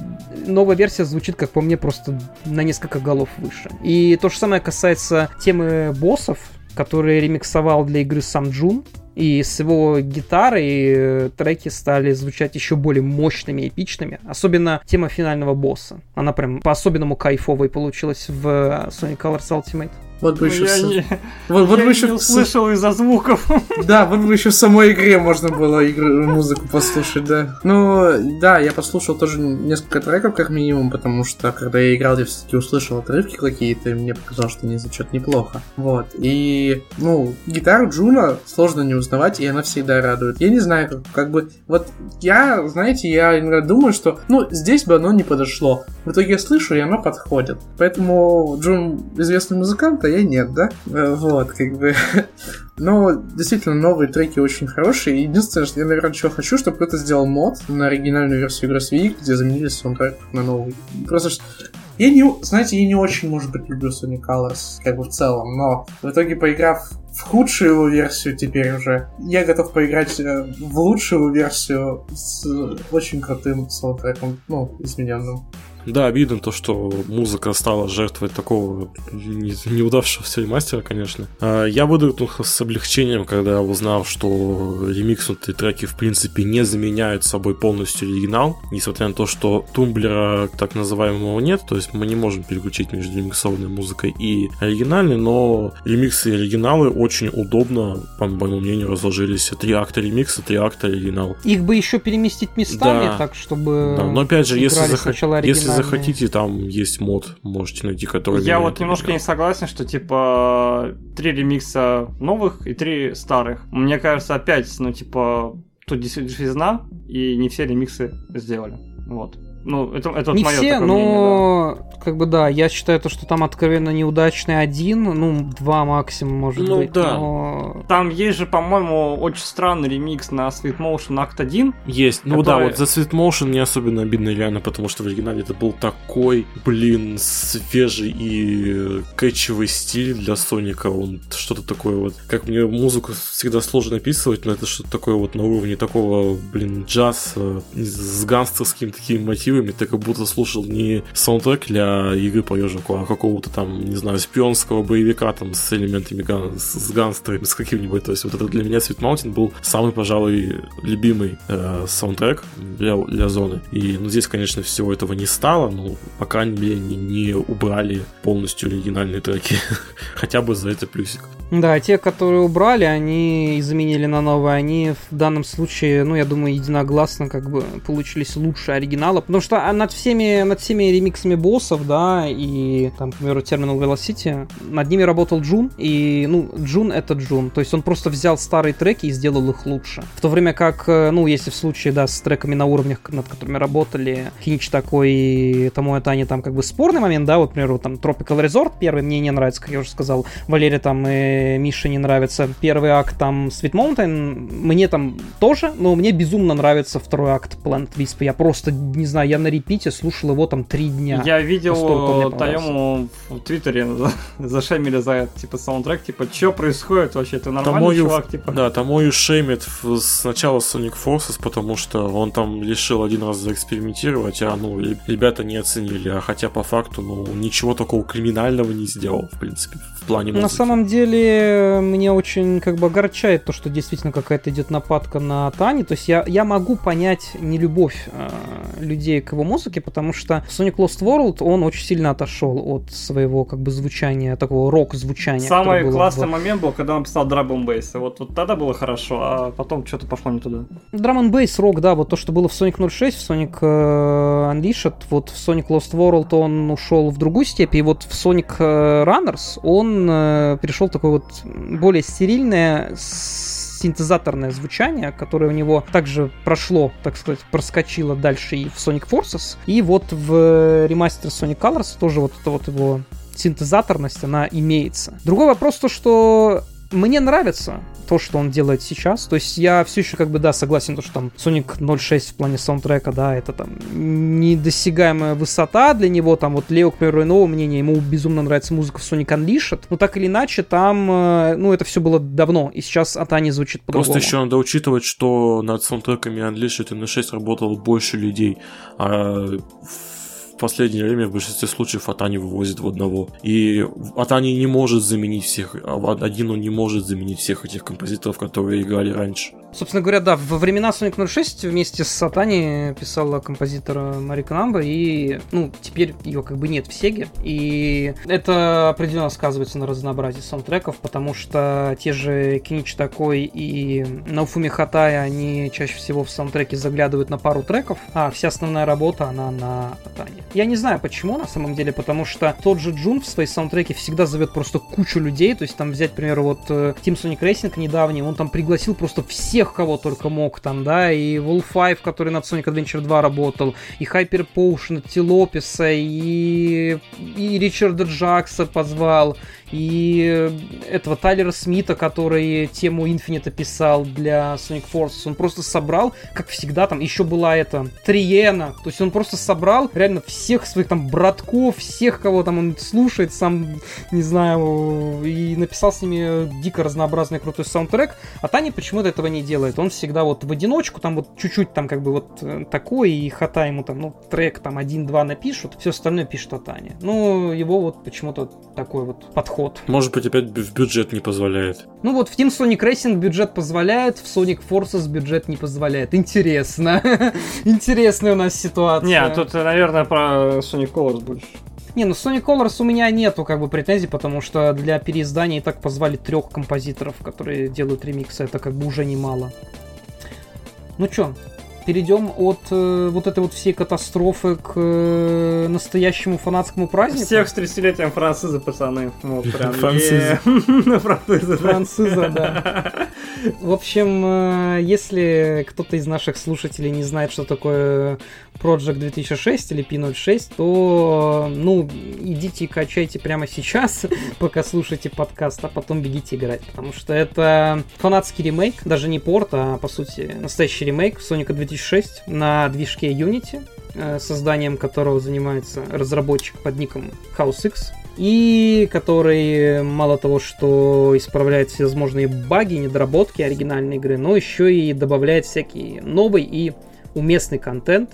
новая версия звучит, как по мне, просто на несколько голов выше. И то же самое касается темы боссов, который ремиксовал для игры сам Джун. И с его гитарой э, треки стали звучать еще более мощными, эпичными. Особенно тема финального босса. Она прям по-особенному кайфовой получилась в Sonic Colors Ultimate. Вот бы еще... Я, с... не, вот, вот я бы еще... не услышал из-за звуков. [LAUGHS] Да, вот бы еще в самой игре можно было игру, музыку послушать, да. Ну, да, я послушал тоже несколько треков, как минимум, потому что, когда я играл, я все-таки услышал отрывки какие-то, и мне показалось, что не звучат неплохо. Вот. И, ну, гитару Джуна сложно не узнавать, и она всегда радует. Я не знаю, как, как бы... Вот я, знаете, я иногда думаю, что, ну, здесь бы оно не подошло. В итоге я слышу, и оно подходит. Поэтому Джун известный музыкант, а я нет, да? Э, вот, как бы... [LAUGHS] Но действительно, новые треки очень хорошие. Единственное, что я, наверное, чего хочу, чтобы кто-то сделал мод на оригинальную версию игры Wii, где заменили саундтрек на новый. Просто я не, знаете, я не очень, может быть, люблю Sonic Colors, как бы в целом, но в итоге, поиграв в худшую его версию теперь уже, я готов поиграть э, в лучшую версию с очень крутым саундтреком, ну, измененным. Да, обидно то, что музыка стала жертвой такого неудавшегося ремастера, конечно. А, я выдохнул с облегчением, когда узнал, что ремикснутые треки в принципе не заменяют собой полностью оригинал, несмотря на то, что тумблера так называемого нет, то есть мы не можем переключить между ремиксованной музыкой и оригинальной, но ремиксы и оригиналы очень удобно, по моему мнению, разложились. Три акта ремикса, три акта оригинал. Их бы еще переместить местами, да. так чтобы. Да, но опять же, если, захот... если захотите, там есть мод, можете найти, который... Я вот немножко не согласен, что типа три ремикса новых и три старых. Мне кажется, опять, ну типа, тут действительно и не все ремиксы сделали. Вот. Ну, это, это вот Не мое все, такое мнение, но как бы да, я считаю то, что там откровенно неудачный один, ну два максимум может Ну, быть. да. но- да. Там есть же, по-моему, очень странный ремикс на Sweet Motion Act 1. Есть. Ну да, Который- вот за Sweet Motion не особенно обидно реально, потому что в оригинале это был такой, блин, свежий и кэтчевый стиль для Соника. Он что-то такое вот. Как мне музыку всегда сложно описывать, но это что-то такое вот на уровне такого, блин, джаз с гангстерскими такими мотивами. Ты как будто слушал не саундтрек для игры по ежику, а какого-то там, не знаю, шпионского боевика там с элементами ган- с, с гангстерами, с каким-нибудь. То есть вот это для меня Sweet Mountain был самый, пожалуй, любимый э, саундтрек для, для зоны. И ну, здесь, конечно, всего этого не стало, но по крайней не, не убрали полностью оригинальные треки. [LAUGHS] Хотя бы за это плюсик. Да, те, которые убрали, они заменили на новые, они в данном случае, ну, я думаю, единогласно как бы получились лучше оригинала, потому что а, над всеми, над всеми ремиксами боссов, да, и там, к примеру, Terminal Velocity, над ними работал Джун, и, ну, Джун это Джун, то есть он просто взял старые треки и сделал их лучше. В то время как, э, ну, если в случае, да, с треками на уровнях, над которыми работали Хинч такой тому это они там как бы спорный момент, да, вот, к примеру, там Tropical Resort первый мне не нравится, как я уже сказал, Валере там и Мише не нравится. Первый акт там Sweet Mountain, мне там тоже, но мне безумно нравится второй акт Planet Wisp, я просто, не знаю, я на репите слушал его там три дня. Я видел э, Таему в Твиттере за- зашемили за это, типа, саундтрек, типа, что происходит вообще, ты нормальный Тамою, чувак, типа. да, Тамою шеймит сначала Sonic Forces, потому что он там решил один раз заэкспериментировать, а ну ре- ребята не оценили, а хотя по факту ну ничего такого криминального не сделал, в принципе, в плане музыки. На самом деле, мне очень как бы огорчает то, что действительно какая-то идет нападка на Тани. То есть я, я могу понять нелюбовь э, людей к его музыке, потому что Sonic Lost World, он очень сильно отошел от своего как бы звучания, такого рок-звучания. Самый классный в- момент был, когда он писал Драбом Бейс. Вот, вот тогда было хорошо, а потом что-то пошло не туда. Драм н бейс рок, да, вот то, что было в Sonic 06, в Sonic э, Unleashed, вот в Sonic Lost World он ушел в другую степь, и вот в Sonic э, Runners он э, перешел в такое вот более стерильное с- синтезаторное звучание, которое у него также прошло, так сказать, проскочило дальше и в Sonic Forces, и вот в ремастере Sonic Colors тоже вот это вот его синтезаторность, она имеется. Другой вопрос то, что мне нравится то, что он делает сейчас. То есть я все еще как бы, да, согласен, то, что там Sonic 06 в плане саундтрека, да, это там недосягаемая высота для него. Там вот Лео, к примеру, иного мнения, ему безумно нравится музыка в Sonic Unleashed. Но так или иначе, там, э, ну, это все было давно, и сейчас Атани звучит по-другому. Просто еще надо учитывать, что над саундтреками Unleashed и N6 работало больше людей, а в последнее время в большинстве случаев Атани вывозит в одного. И Атани не может заменить всех, а один он не может заменить всех этих композиторов, которые играли раньше. Собственно говоря, да, во времена Sonic 06 вместе с Сатани писала композитор Марика Намба, и, ну, теперь ее как бы нет в Сеге, и это определенно сказывается на разнообразии саундтреков, потому что те же Кинич Такой и Науфуми Хатай, они чаще всего в саундтреке заглядывают на пару треков, а вся основная работа, она на Атане. Я не знаю почему, на самом деле, потому что тот же Джун в своей саундтреке всегда зовет просто кучу людей, то есть там взять, к примеру, вот э, Team Sonic Racing недавний, он там пригласил просто всех, кого только мог там, да, и Wolf 5, который над Sonic Adventure 2 работал, и Hyper Potion, и и, и Ричарда Джакса позвал, и этого Тайлера Смита, который тему Infinite писал для Sonic Forces, он просто собрал, как всегда, там еще была эта Триена, то есть он просто собрал реально всех своих там братков, всех, кого там он слушает, сам, не знаю, и написал с ними дико разнообразный крутой саундтрек, а Таня почему-то этого не делает, он всегда вот в одиночку, там вот чуть-чуть там как бы вот э, такой, и хата ему там, ну, трек там один-два напишут, все остальное пишет Атаня. Ну, его вот почему-то такой вот подход. Может быть, опять в бюджет не позволяет. Ну вот в Team Sonic Racing бюджет позволяет, в Sonic Forces бюджет не позволяет. Интересно. [LAUGHS] Интересная у нас ситуация. Не, тут, э, наверное, про Sonic Colors больше. Не, ну Sonic Colors у меня нету как бы претензий, потому что для переиздания и так позвали трех композиторов, которые делают ремиксы. Это как бы уже немало. Ну чё, перейдем от э, вот этой вот всей катастрофы к э, настоящему фанатскому празднику. Всех с 30-летием французы, пацаны. Вот, [LAUGHS] прям. Да. [LAUGHS] Француза, да. [LAUGHS] В общем, э, если кто-то из наших слушателей не знает, что такое Project 2006 или P06, то, ну, идите и качайте прямо сейчас, [LAUGHS] пока слушаете подкаст, а потом бегите играть, потому что это фанатский ремейк, даже не порт, а, по сути, настоящий ремейк Соника 2006 на движке Unity, э, созданием которого занимается разработчик под ником House X, и который мало того, что исправляет всевозможные баги, недоработки оригинальной игры, но еще и добавляет всякий новый и уместный контент,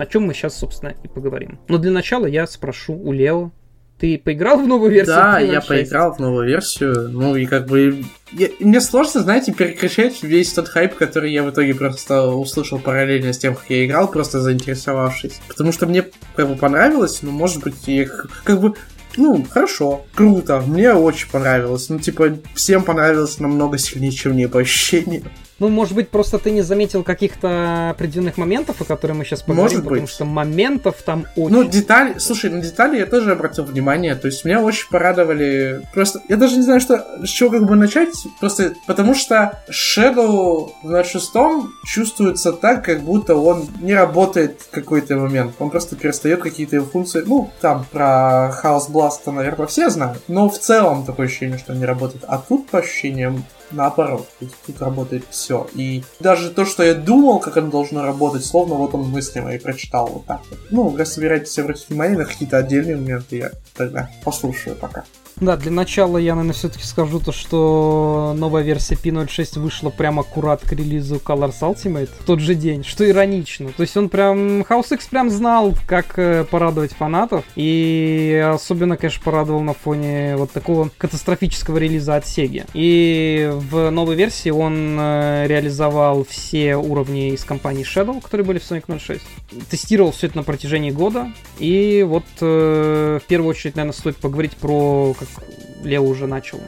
о чем мы сейчас, собственно, и поговорим. Но для начала я спрошу у Лео, ты поиграл в новую версию? Да, я поиграл в новую версию. Ну и как бы... Я... Мне сложно, знаете, перекращать весь тот хайп, который я в итоге просто услышал параллельно с тем, как я играл, просто заинтересовавшись. Потому что мне как бы понравилось, но может быть я как бы ну, хорошо, круто, мне очень понравилось. Ну, типа, всем понравилось намного сильнее, чем мне по ощущениям. Ну, может быть, просто ты не заметил каких-то определенных моментов, о которых мы сейчас поговорим, может потому быть. что моментов там очень... Ну, детали, слушай, на детали я тоже обратил внимание, то есть меня очень порадовали, просто, я даже не знаю, что, с чего как бы начать, просто потому что Shadow на шестом чувствуется так, как будто он не работает в какой-то момент, он просто перестает какие-то его функции, ну, там, про House Blast, наверное, все знают, но в целом такое ощущение, что он не работает, а тут, по ощущениям, наоборот. То тут работает все. И даже то, что я думал, как оно должно работать, словно вот он мыслимо и прочитал вот так вот. Ну, раз собираетесь обратить внимание на какие-то отдельные моменты, я тогда послушаю пока. Да, для начала я, наверное, все-таки скажу то, что новая версия P06 вышла прям аккурат к релизу Colors Ultimate в тот же день, что иронично. То есть он прям, House X прям знал, как э, порадовать фанатов, и особенно, конечно, порадовал на фоне вот такого катастрофического релиза от Sega. И в новой версии он э, реализовал все уровни из компании Shadow, которые были в Sonic 06. Тестировал все это на протяжении года, и вот э, в первую очередь, наверное, стоит поговорить про, как Лео уже начал,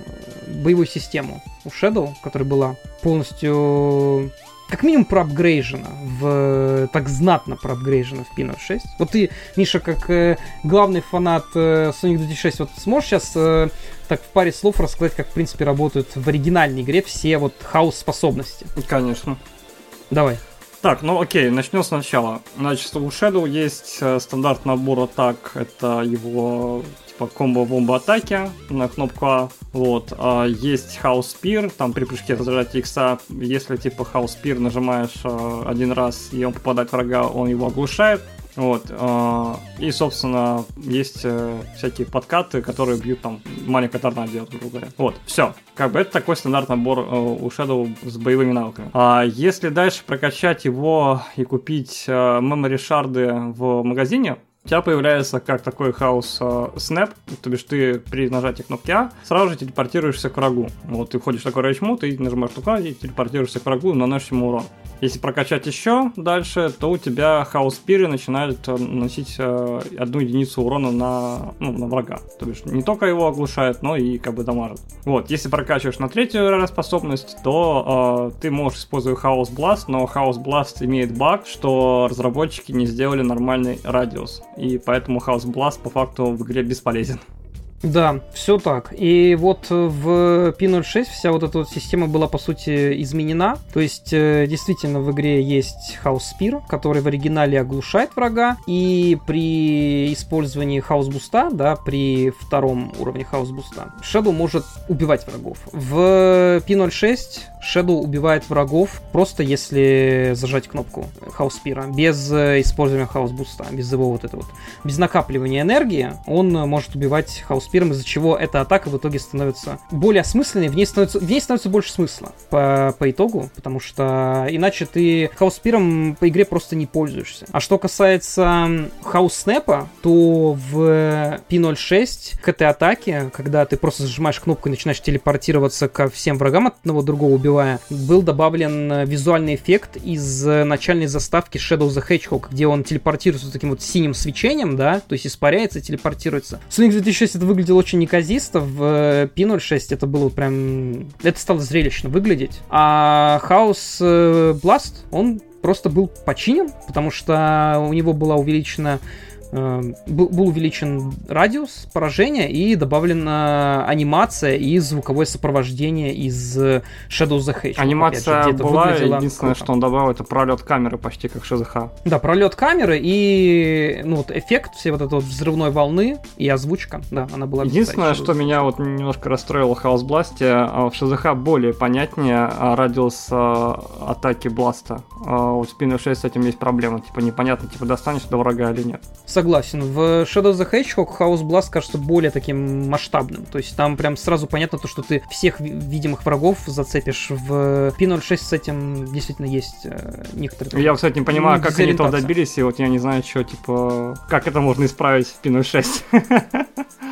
боевую систему у Shadow, которая была полностью как минимум проапгрейжена, в, так знатно проапгрейжена в Pinot 6. Вот ты, Миша, как э, главный фанат э, Sonic 2006, вот сможешь сейчас э, так в паре слов рассказать, как, в принципе, работают в оригинальной игре все вот хаос-способности? Конечно. Давай. Так, ну окей, начнем сначала. Значит, у Shadow есть э, стандарт набор атак. Это его типа комбо-бомба атаки на кнопку А. Вот. А есть House Spear, там при прыжке разряжать икса. Если типа House Spear нажимаешь э, один раз и он попадает врага, он его оглушает. Вот. э, И, собственно, есть э, всякие подкаты, которые бьют там маленькое торнадо грубо говоря. Вот, все. Как бы это такой стандартный набор э, у Shadow с боевыми навыками. А если дальше прокачать его и купить э, memory шарды в магазине, у тебя появляется как такой Chaos э, Snap, то бишь ты при нажатии кнопки А сразу же телепортируешься к врагу. Вот ты входишь в такой рейдж ты нажимаешь кнопку А и телепортируешься к врагу, наносишь ему урон. Если прокачать еще дальше, то у тебя Chaos Spear ы начинают э, наносить э, одну единицу урона на, ну, на врага. То бишь не только его оглушает, но и как бы дамажит. Вот, если прокачиваешь на третью раз способность, то э, ты можешь использовать Chaos Blast, но Chaos Blast имеет баг, что разработчики не сделали нормальный радиус. И поэтому Chaos Blast по факту в игре бесполезен. Да, все так. И вот в P06 вся вот эта вот система была, по сути, изменена. То есть, э, действительно, в игре есть Chaos Spear, который в оригинале оглушает врага, и при использовании Chaos Boost а, да, при втором уровне Chaos Boost а, Shadow может убивать врагов. В P06 Shadow убивает врагов просто если зажать кнопку Spear, без э, использования Chaos Boost а, без его вот этого вот, без накапливания энергии, он может убивать Spear, из-за чего эта атака в итоге становится более осмысленной, в ней становится, в ней становится больше смысла по, по итогу, потому что иначе ты Spear по игре просто не пользуешься. А что касается Snap, то в P06 к этой атаке, когда ты просто зажимаешь кнопку и начинаешь телепортироваться ко всем врагам от одного другого убивая, был добавлен визуальный эффект из начальной заставки Shadow the Hedgehog, где он телепортируется таким вот синим свечением, да, то есть испаряется и телепортируется. Sonic 2006 это выглядело очень неказисто, в P06 это было прям... Это стало зрелищно выглядеть. А э, Blast, он просто был починен, потому что у него была увеличена э, был, был увеличен радиус поражения и добавлена анимация и звуковое сопровождение из Shadow the Hedgehog. Анимация же, была, единственное, круто. что он добавил, это пролет камеры почти как ШЗХ. Да, пролет камеры и ну, вот эффект всей вот этой вот взрывной волны и озвучка, да, она была Единственное, что меня вот немножко расстроило в House Blast, а, в ШЗХ более понятнее а, радиус а, атаки Бласта. Вот в Spinner 6 с этим есть проблема, типа непонятно, типа достанешь до врага или нет. Согласен. В Shadow the Hedgehog House Blast кажется более таким масштабным. То есть там прям сразу понятно то, что ты всех видимых врагов зацепишь. В P06 с этим действительно есть э, некоторые... Я, кстати, не понимаю, как они этого добились, и вот я не знаю, что, типа, как это можно исправить в P06. [LAUGHS]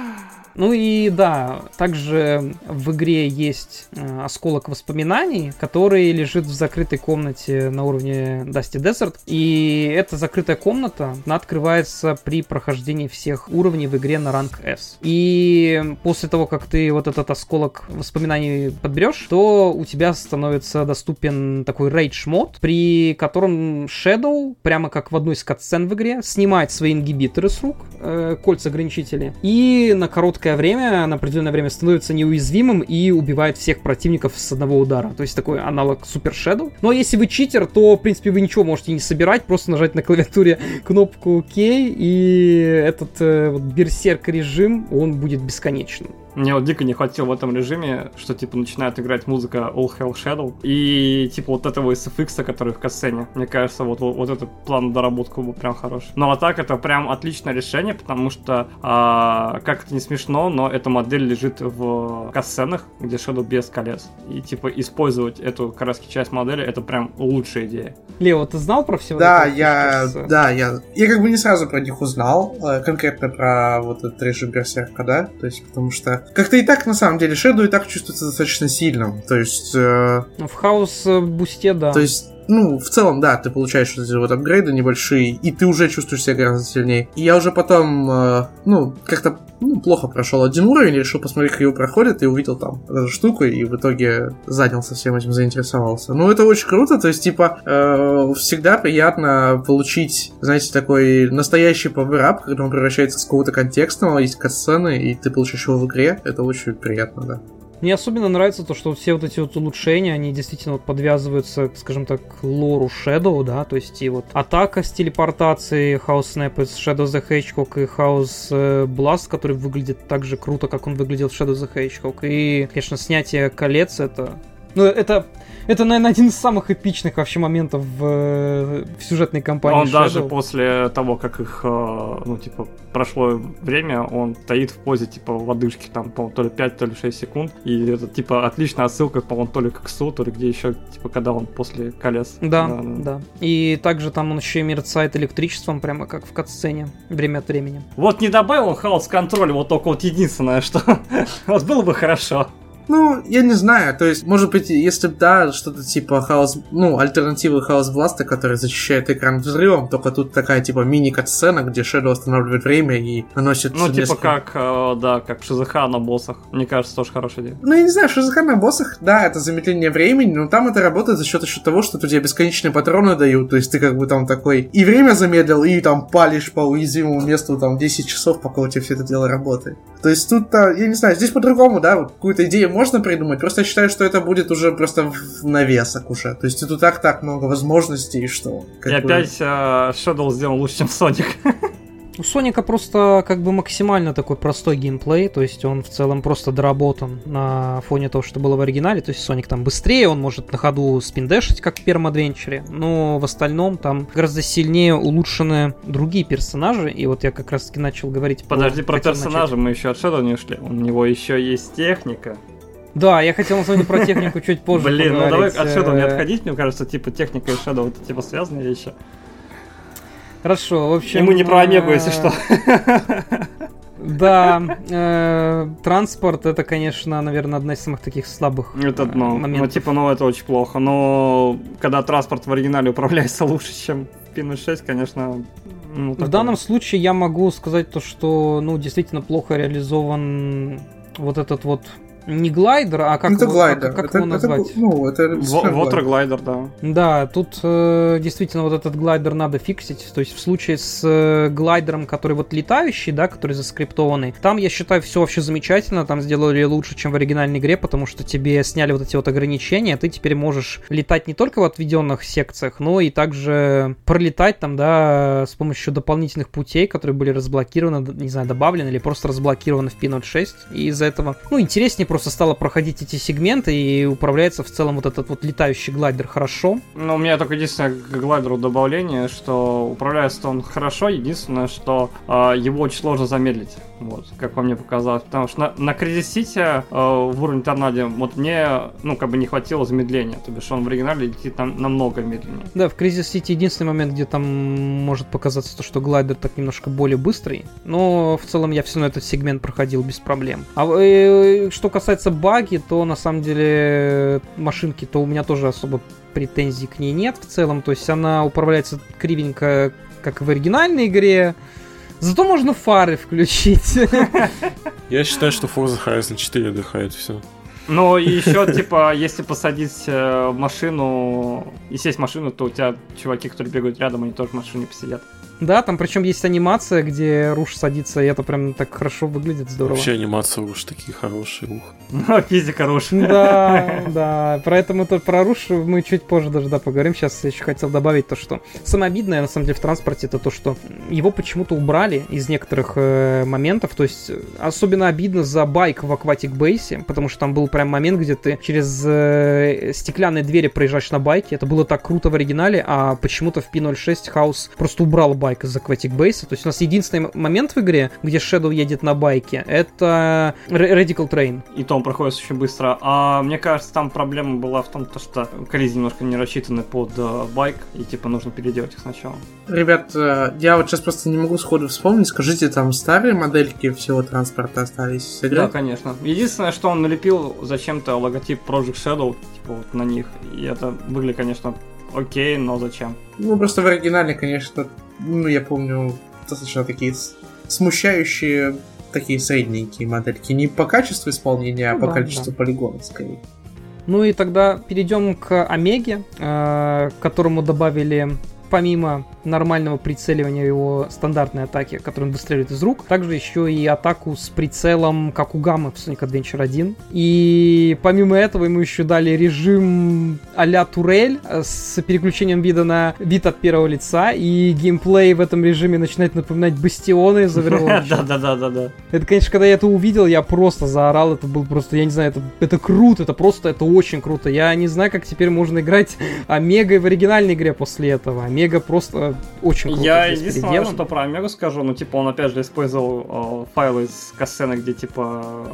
Ну и да, также в игре есть э, осколок воспоминаний, который лежит в закрытой комнате на уровне Dusty Desert. И эта закрытая комната, она открывается при прохождении всех уровней в игре на ранг S. И после того, как ты вот этот осколок воспоминаний подберешь, то у тебя становится доступен такой рейдж мод, при котором Shadow, прямо как в одной из катсцен в игре, снимает свои ингибиторы с рук, э, кольца ограничители, и на короткое короткое время, на определенное время становится неуязвимым и убивает всех противников с одного удара. То есть такой аналог Super Shadow. Но если вы читер, то, в принципе, вы ничего можете не собирать, просто нажать на клавиатуре [LAUGHS] кнопку K, и этот э, вот, берсерк режим, он будет бесконечным. Мне вот дико не хватило в этом режиме, что типа начинает играть музыка All Hell Shadow и типа вот этого SFX, который в касцене. Мне кажется, вот, вот, вот этот план доработку был прям хороший. Но а так это прям отличное решение, потому что, а, как это не смешно, но эта модель лежит в касценах, где Shadow без колес. И типа использовать эту как раз часть модели, это прям лучшая идея. Лео, ты знал про все? Да, я, да, я, я как бы не сразу про них узнал, э, конкретно про вот этот режим Берсерка, да, то есть потому что как-то и так, на самом деле, Shadow и так чувствуется достаточно сильным. То есть... Э... В хаос э, бусте, да. То есть ну, в целом, да, ты получаешь вот эти вот апгрейды небольшие, и ты уже чувствуешь себя гораздо сильнее. И я уже потом, э, ну, как-то ну, плохо прошел один уровень, решил посмотреть, как его проходит, и увидел там эту штуку, и в итоге занялся всем этим, заинтересовался. Ну, это очень круто, то есть, типа, э, всегда приятно получить, знаете, такой настоящий пауэрап, когда он превращается с какого-то контекстного, есть катсцены, и ты получаешь его в игре, это очень приятно, да. Мне особенно нравится то, что все вот эти вот улучшения, они действительно вот подвязываются, скажем так, к лору Shadow, да, то есть и вот атака с телепортацией, House Snap из Shadow the Hedgehog и House э, Blast, который выглядит так же круто, как он выглядел в Shadow the Hedgehog. И, конечно, снятие колец это ну, это это, наверное, один из самых эпичных вообще моментов в, в сюжетной кампании. Он Shadow. даже после того, как их, э, ну, типа, прошло время, он стоит в позе, типа, водышки, там, по то ли 5, то ли 6 секунд. И это, типа, отличная отсылка, по-моему, то ли к Су, то ли где еще, типа, когда он после колес. Да, да, да. И также там он еще и мерцает электричеством, прямо как в катсцене, время от времени. Вот не добавил хаос контроль, вот только вот единственное, что [LAUGHS] вот было бы хорошо. Ну, я не знаю, то есть, может быть, если бы, да, что-то типа хаос, ну, альтернативы хаос бласта, который защищает экран взрывом, только тут такая, типа, мини-катсцена, где Shadow останавливает время и наносит... Ну, типа, несколько... как, э, да, как ШЗХ на боссах. Мне кажется, тоже хорошая идея. Ну, я не знаю, ШЗХ на боссах, да, это замедление времени, но там это работает за счет еще того, что у тебя бесконечные патроны дают, то есть ты как бы там такой и время замедлил, и там палишь по уязвимому месту там 10 часов, пока у тебя все это дело работает. То есть тут, я не знаю, здесь по-другому, да, вот какую-то идею можно придумать, просто я считаю, что это будет уже просто в навесок уже. То есть тут так так много возможностей, что... И бы... опять Shadow сделал лучше, чем Sonic. У Соника просто как бы максимально такой простой геймплей, то есть он в целом просто доработан на фоне того, что было в оригинале, то есть Соник там быстрее, он может на ходу спиндешить, как в первом адвенчере, но в остальном там гораздо сильнее улучшены другие персонажи, и вот я как раз таки начал говорить Подожди, про, про персонажа начать. мы еще от Shadow не ушли, у него еще есть техника. Да, я хотел на самом деле про технику [LAUGHS] чуть позже Блин, ну давай от Shadow не э. отходить, мне кажется, типа техника и Shadow это типа связанные вещи. Хорошо, в общем... И мы не про Омегу, если что. [LAUGHS] Да, э, транспорт это, конечно, наверное, одна из самых таких слабых это дно. моментов. Ну, типа, ну это очень плохо. Но когда транспорт в оригинале управляется [LAUGHS] лучше, чем Pin 6, конечно. Ну, в данном случае я могу сказать то, что, ну, действительно плохо реализован вот этот вот Не глайдер, а как, Ну, это его, глайдер. как это, его это, назвать? ну, это действительно глайдер. Water да. Да, тут э, действительно вот этот глайдер надо фиксить. То есть в случае с э, глайдером, который вот летающий, да, который заскриптованный, там, я считаю, все вообще замечательно. Там сделали лучше, чем в оригинальной игре, потому что тебе сняли вот эти вот ограничения. Ты теперь можешь летать не только в отведенных секциях, но и также пролетать там, да, с помощью дополнительных путей, которые были разблокированы, не знаю, добавлены или просто разблокированы в P06. И из-за этого, ну, интереснее просто стало проходить эти сегменты и управляется в целом вот этот вот летающий глайдер хорошо. Ну, у меня только единственное к глайдеру добавление, что управляется он хорошо, единственное, что э, его очень сложно замедлить, вот, как по мне показалось, потому что на, на Crazy City э, в уровне Торнадо вот мне, ну, как бы не хватило замедления, то бишь он в оригинале летит нам, намного медленнее. Да, в Crisis City единственный момент, где там может показаться то, что глайдер так немножко более быстрый, но в целом я все равно этот сегмент проходил без проблем. А э, что касается баги, то на самом деле машинки, то у меня тоже особо претензий к ней нет в целом, то есть она управляется кривенько, как в оригинальной игре, Зато можно фары включить. [LAUGHS] Я считаю, что Forza Horizon 4 отдыхает все. Ну, и еще, типа, если посадить э, машину и сесть в машину, то у тебя чуваки, которые бегают рядом, они тоже в машине посидят. Да, там причем есть анимация, где Руш садится, и это прям так хорошо выглядит, здорово. Вообще анимации уж такие хорошие, ух. Ну, физика хорошая. [LAUGHS] Да, [LAUGHS] да. Про это мы то про Руш мы чуть позже даже да, поговорим. Сейчас я еще хотел добавить то, что самое обидное на самом деле в транспорте это то, что его почему-то убрали из некоторых э, моментов. То есть э, особенно обидно за байк в Aquatic Base, потому что там был прям момент, где ты через э, стеклянные двери проезжаешь на байке. Это было так круто в оригинале, а почему-то в P06 House просто убрал байк из Aquatic Base. То есть у нас единственный момент в игре, где Shadow едет на байке, это Ra- Radical Train. И то он проходит очень быстро. А мне кажется, там проблема была в том, то, что коллизии немножко не рассчитаны под э, байк, и типа нужно переделать их сначала. Ребят, э, я вот сейчас просто не могу сходу вспомнить. Скажите, там старые модельки всего транспорта остались с игры? Да, конечно. Единственное, что он налепил зачем-то логотип Project Shadow, типа вот на них. И это выглядит, конечно, окей, но зачем? Ну, просто в оригинале, конечно, ну, я помню, достаточно такие смущающие такие средненькие модельки. Не по качеству исполнения, а Ну по да, количеству полигонов, скорее. Ну и тогда перейдем к Омеге, э, к которому добавили помимо нормального прицеливания его стандартной атаки, которую он выстреливает из рук, также еще и атаку с прицелом, как у Гаммы в Sonic Adventure 1. И помимо этого ему еще дали режим а-ля турель э, с переключением вида на вид от первого лица, и геймплей в этом режиме начинает напоминать бастионы из. [LAUGHS] Да-да-да-да-да. Это, конечно, когда я это увидел, я просто заорал. Это был просто, я не знаю, это, это круто, это просто, это очень круто. Я не знаю, как теперь можно играть [LAUGHS] Омегой в оригинальной игре после этого. Омега просто очень круто Я единственное, переделан. что про Омегу скажу, ну, типа, он опять же использовал э, файлы из кассены, где, типа,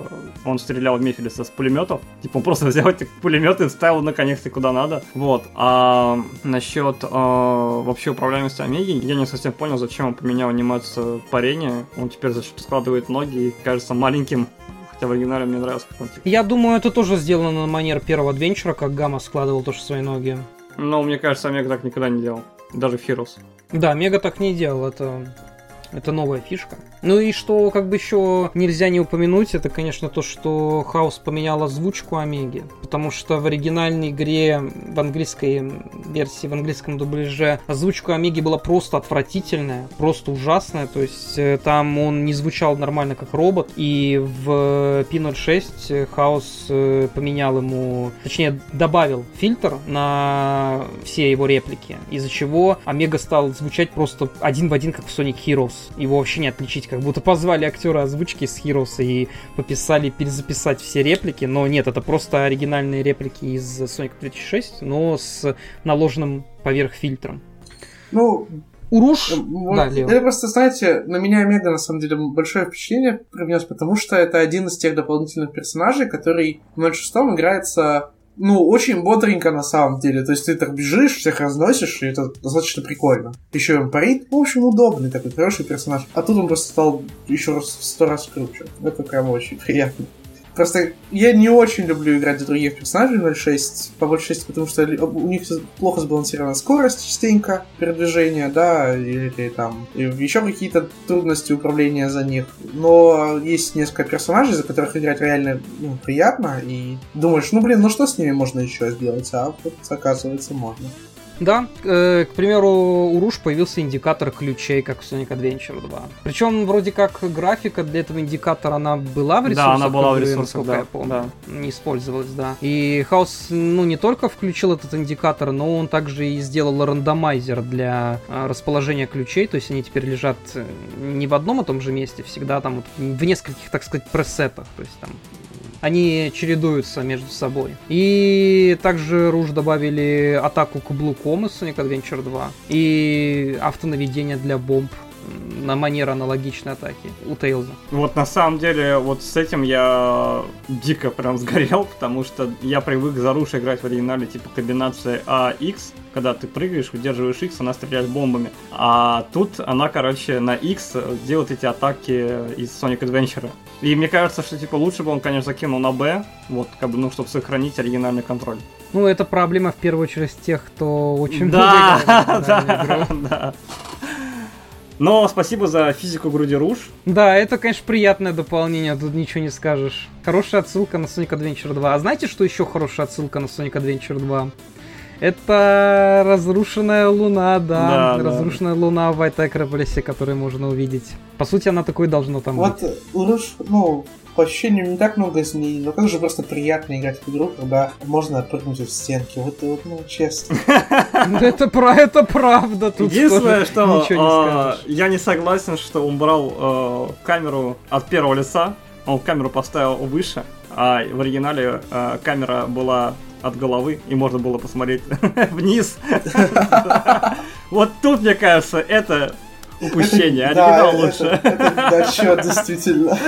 он стрелял в Мефилиса с пулеметов. Типа, он просто [LAUGHS] взял эти пулеметы и вставил наконец-то куда надо. Вот. А насчет э, вообще управляемости Омеги, я не совсем понял, зачем он поменял анимацию парения. Он теперь зачем складывает ноги и кажется маленьким. Хотя в оригинале мне нравился, как он, типа. Я думаю, это тоже сделано на манер первого адвенчура, как Гамма складывал тоже свои ноги. Но мне кажется, Омега так никогда не делал. Даже в Heroes. Да, Мега так не делал, это... Это новая фишка. Ну и что как бы еще нельзя не упомянуть, это, конечно, то, что Хаус поменял озвучку Омеги. Потому что в оригинальной игре, в английской версии, в английском дубляже, озвучка Омеги была просто отвратительная, просто ужасная. То есть э, там он не звучал нормально как робот. И в P06 Хаус э, поменял ему, точнее, добавил фильтр на все его реплики. Из-за чего Омега стал звучать просто один в один, как в Sonic Heroes. Его вообще не отличить, как будто позвали актера озвучки с Heroes и пописали перезаписать все реплики, но нет, это просто оригинальные реплики из Sonic 2006, но с наложенным поверх фильтром. Ну, Уруш? э, вот Да, Лео. это просто, знаете, на меня Омега, на самом деле, большое впечатление привнес, потому что это один из тех дополнительных персонажей, который в 06 играется ну, очень бодренько на самом деле. То есть ты так бежишь, всех разносишь, и это достаточно прикольно. Еще он парит. В общем, удобный такой, хороший персонаж. А тут он просто стал еще раз в сто раз круче. Это прям очень приятно. Просто я не очень люблю играть за других персонажей в 06, по большей части, потому что у них плохо сбалансирована скорость частенько передвижения, да, или, или там еще какие-то трудности управления за них. Но есть несколько персонажей, за которых играть реально ну, приятно, и думаешь, ну блин, ну что с ними можно еще сделать, а вот оказывается можно. Да, э, к примеру, у Руш появился индикатор ключей, как в Sonic Adventure 2. Причем вроде как графика для этого индикатора она была в ресурсах. Да, она была в ресурсах, насколько да, я помню. да. Не использовалась, да. И Хаус, ну, не только включил этот индикатор, но он также и сделал рандомайзер для э, расположения ключей, то есть они теперь лежат э, не в одном и том же месте, всегда там вот в нескольких, так сказать, пресетах. То есть там они чередуются между собой. И также Руж добавили атаку каблуком из Sonic Adventure 2 и автонаведение для бомб на манер аналогичной атаки у Тейлза. Вот на самом деле, вот с этим я дико прям сгорел, потому что я привык за Руш играть в оригинале типа комбинация А-X, когда ты прыгаешь, удерживаешь X, она стреляет бомбами. А тут она, короче, на X делает эти атаки из Sonic Adventure. И мне кажется, что типа лучше бы он, конечно, закинул на B, вот, как бы, ну, чтобы сохранить оригинальный контроль. Ну, это проблема в первую очередь тех, кто очень Да, много играл в [LAUGHS] да, игру. да. Но спасибо за физику груди Руж. Да, это, конечно, приятное дополнение, тут ничего не скажешь. Хорошая отсылка на Sonic Adventure 2. А знаете, что еще хорошая отсылка на Sonic Adventure 2? Это разрушенная луна, да. Да, да. разрушенная луна в Acropolis, которую можно увидеть. По сути, она такой должна там Вот быть. у Руш, ну, по ощущениям не так много изменений, но как же просто приятно играть в игру, когда можно отпрыгнуть в стенки. Вот, вот ну, честно. [LAUGHS] Это, про, это правда. Тут Единственное, что ничего не а, я не согласен, что он брал э, камеру от первого лица, он камеру поставил выше, а в оригинале э, камера была от головы, и можно было посмотреть [LAUGHS] вниз. [LAUGHS] Вот тут, мне кажется, это упущение. Да, Оригинал лучше. это Дочет, действительно.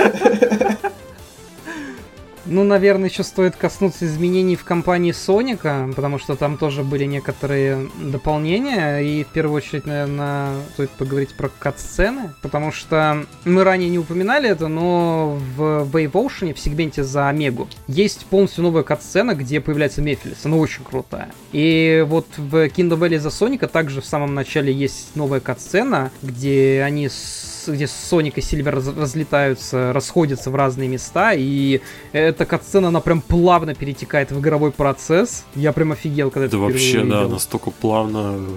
Ну, наверное, еще стоит коснуться изменений в компании Соника, потому что там тоже были некоторые дополнения, и в первую очередь, наверное, стоит поговорить про кат-сцены, потому что мы ранее не упоминали это, но в Wave Ocean, в сегменте за Омегу, есть полностью новая кат-сцена, где появляется Мефилис, она очень крутая. И вот в Kingdom Valley за Соника также в самом начале есть новая кат-сцена, где они с где Соник и Сильвер раз- разлетаются, расходятся в разные места, и эта катсцена, она прям плавно перетекает в игровой процесс. Я прям офигел, когда это Это вообще, впервые да, увидел. настолько плавно э,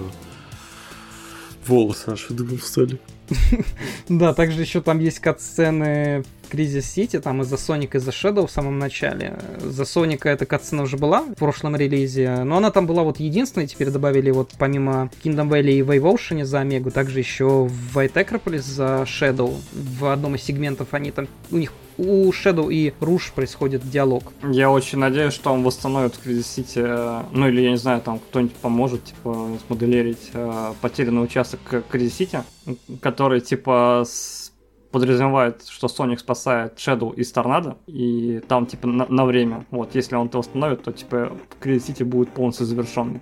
волосы наши дыбом встали. [LAUGHS] Да, также еще там есть катсцены в Кризис Сити, там из-за Соника и за Shadow в самом начале. За Соника эта катсцена уже была в прошлом релизе, но она там была вот единственной, теперь добавили вот помимо Kingdom Valley и Wave Ocean за Омегу, также еще в White Acropolis за Shadow. В одном из сегментов они там, у них у Shadow и Руш происходит диалог. Я очень надеюсь, что он восстановит в Кризис Сити, ну или я не знаю, там кто-нибудь поможет, типа, смоделировать э, потерянный участок Кризис Сити, который, типа, с- подразумевает, что Соник спасает Shadow из торнадо, и там, типа, на, на время. Вот, если он это восстановит, то, типа, Кризис Сити будет полностью завершенный.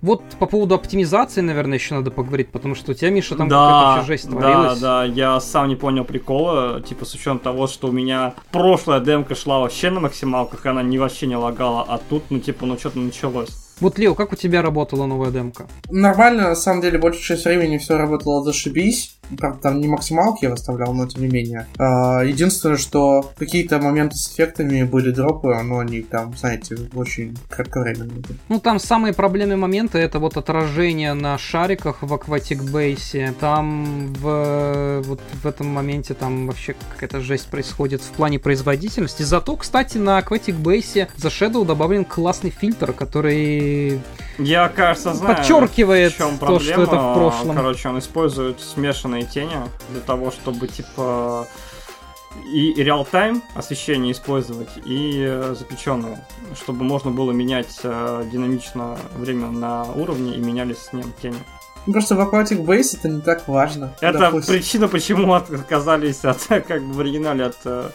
Вот по поводу оптимизации, наверное, еще надо поговорить, потому что у тебя, Миша, там да, какая-то вообще жесть да, творилась. да, я сам не понял прикола, типа, с учетом того, что у меня прошлая демка шла вообще на максималках, она не вообще не лагала, а тут, ну, типа, ну, что-то началось. Вот, Лео, как у тебя работала новая демка? Нормально, на самом деле, большую часть времени все работало зашибись. Правда, там не максималки я выставлял, но тем не менее. А, Единственное, что какие-то моменты с эффектами были дропы, но они там, знаете, очень кратковременные. Ну, там самые проблемные моменты это вот отражение на шариках в Aquatic Base. Там в, вот в этом моменте там вообще какая-то жесть происходит в плане производительности. Зато, кстати, на Aquatic Base за Shadow добавлен классный фильтр, который Я, кажется, знаю, Подчеркивает в чем то, проблема. что это в прошлом. Короче, он использует смешанные тени для того, чтобы, типа, и реал-тайм освещение использовать, и э, заключенное, чтобы можно было менять э, динамично время на уровне и менялись с ним тени. Ну, Просто в Aquatic Base это не так важно. Это Допустим. причина, почему от- отказались от, [LAUGHS] как бы в оригинале от э,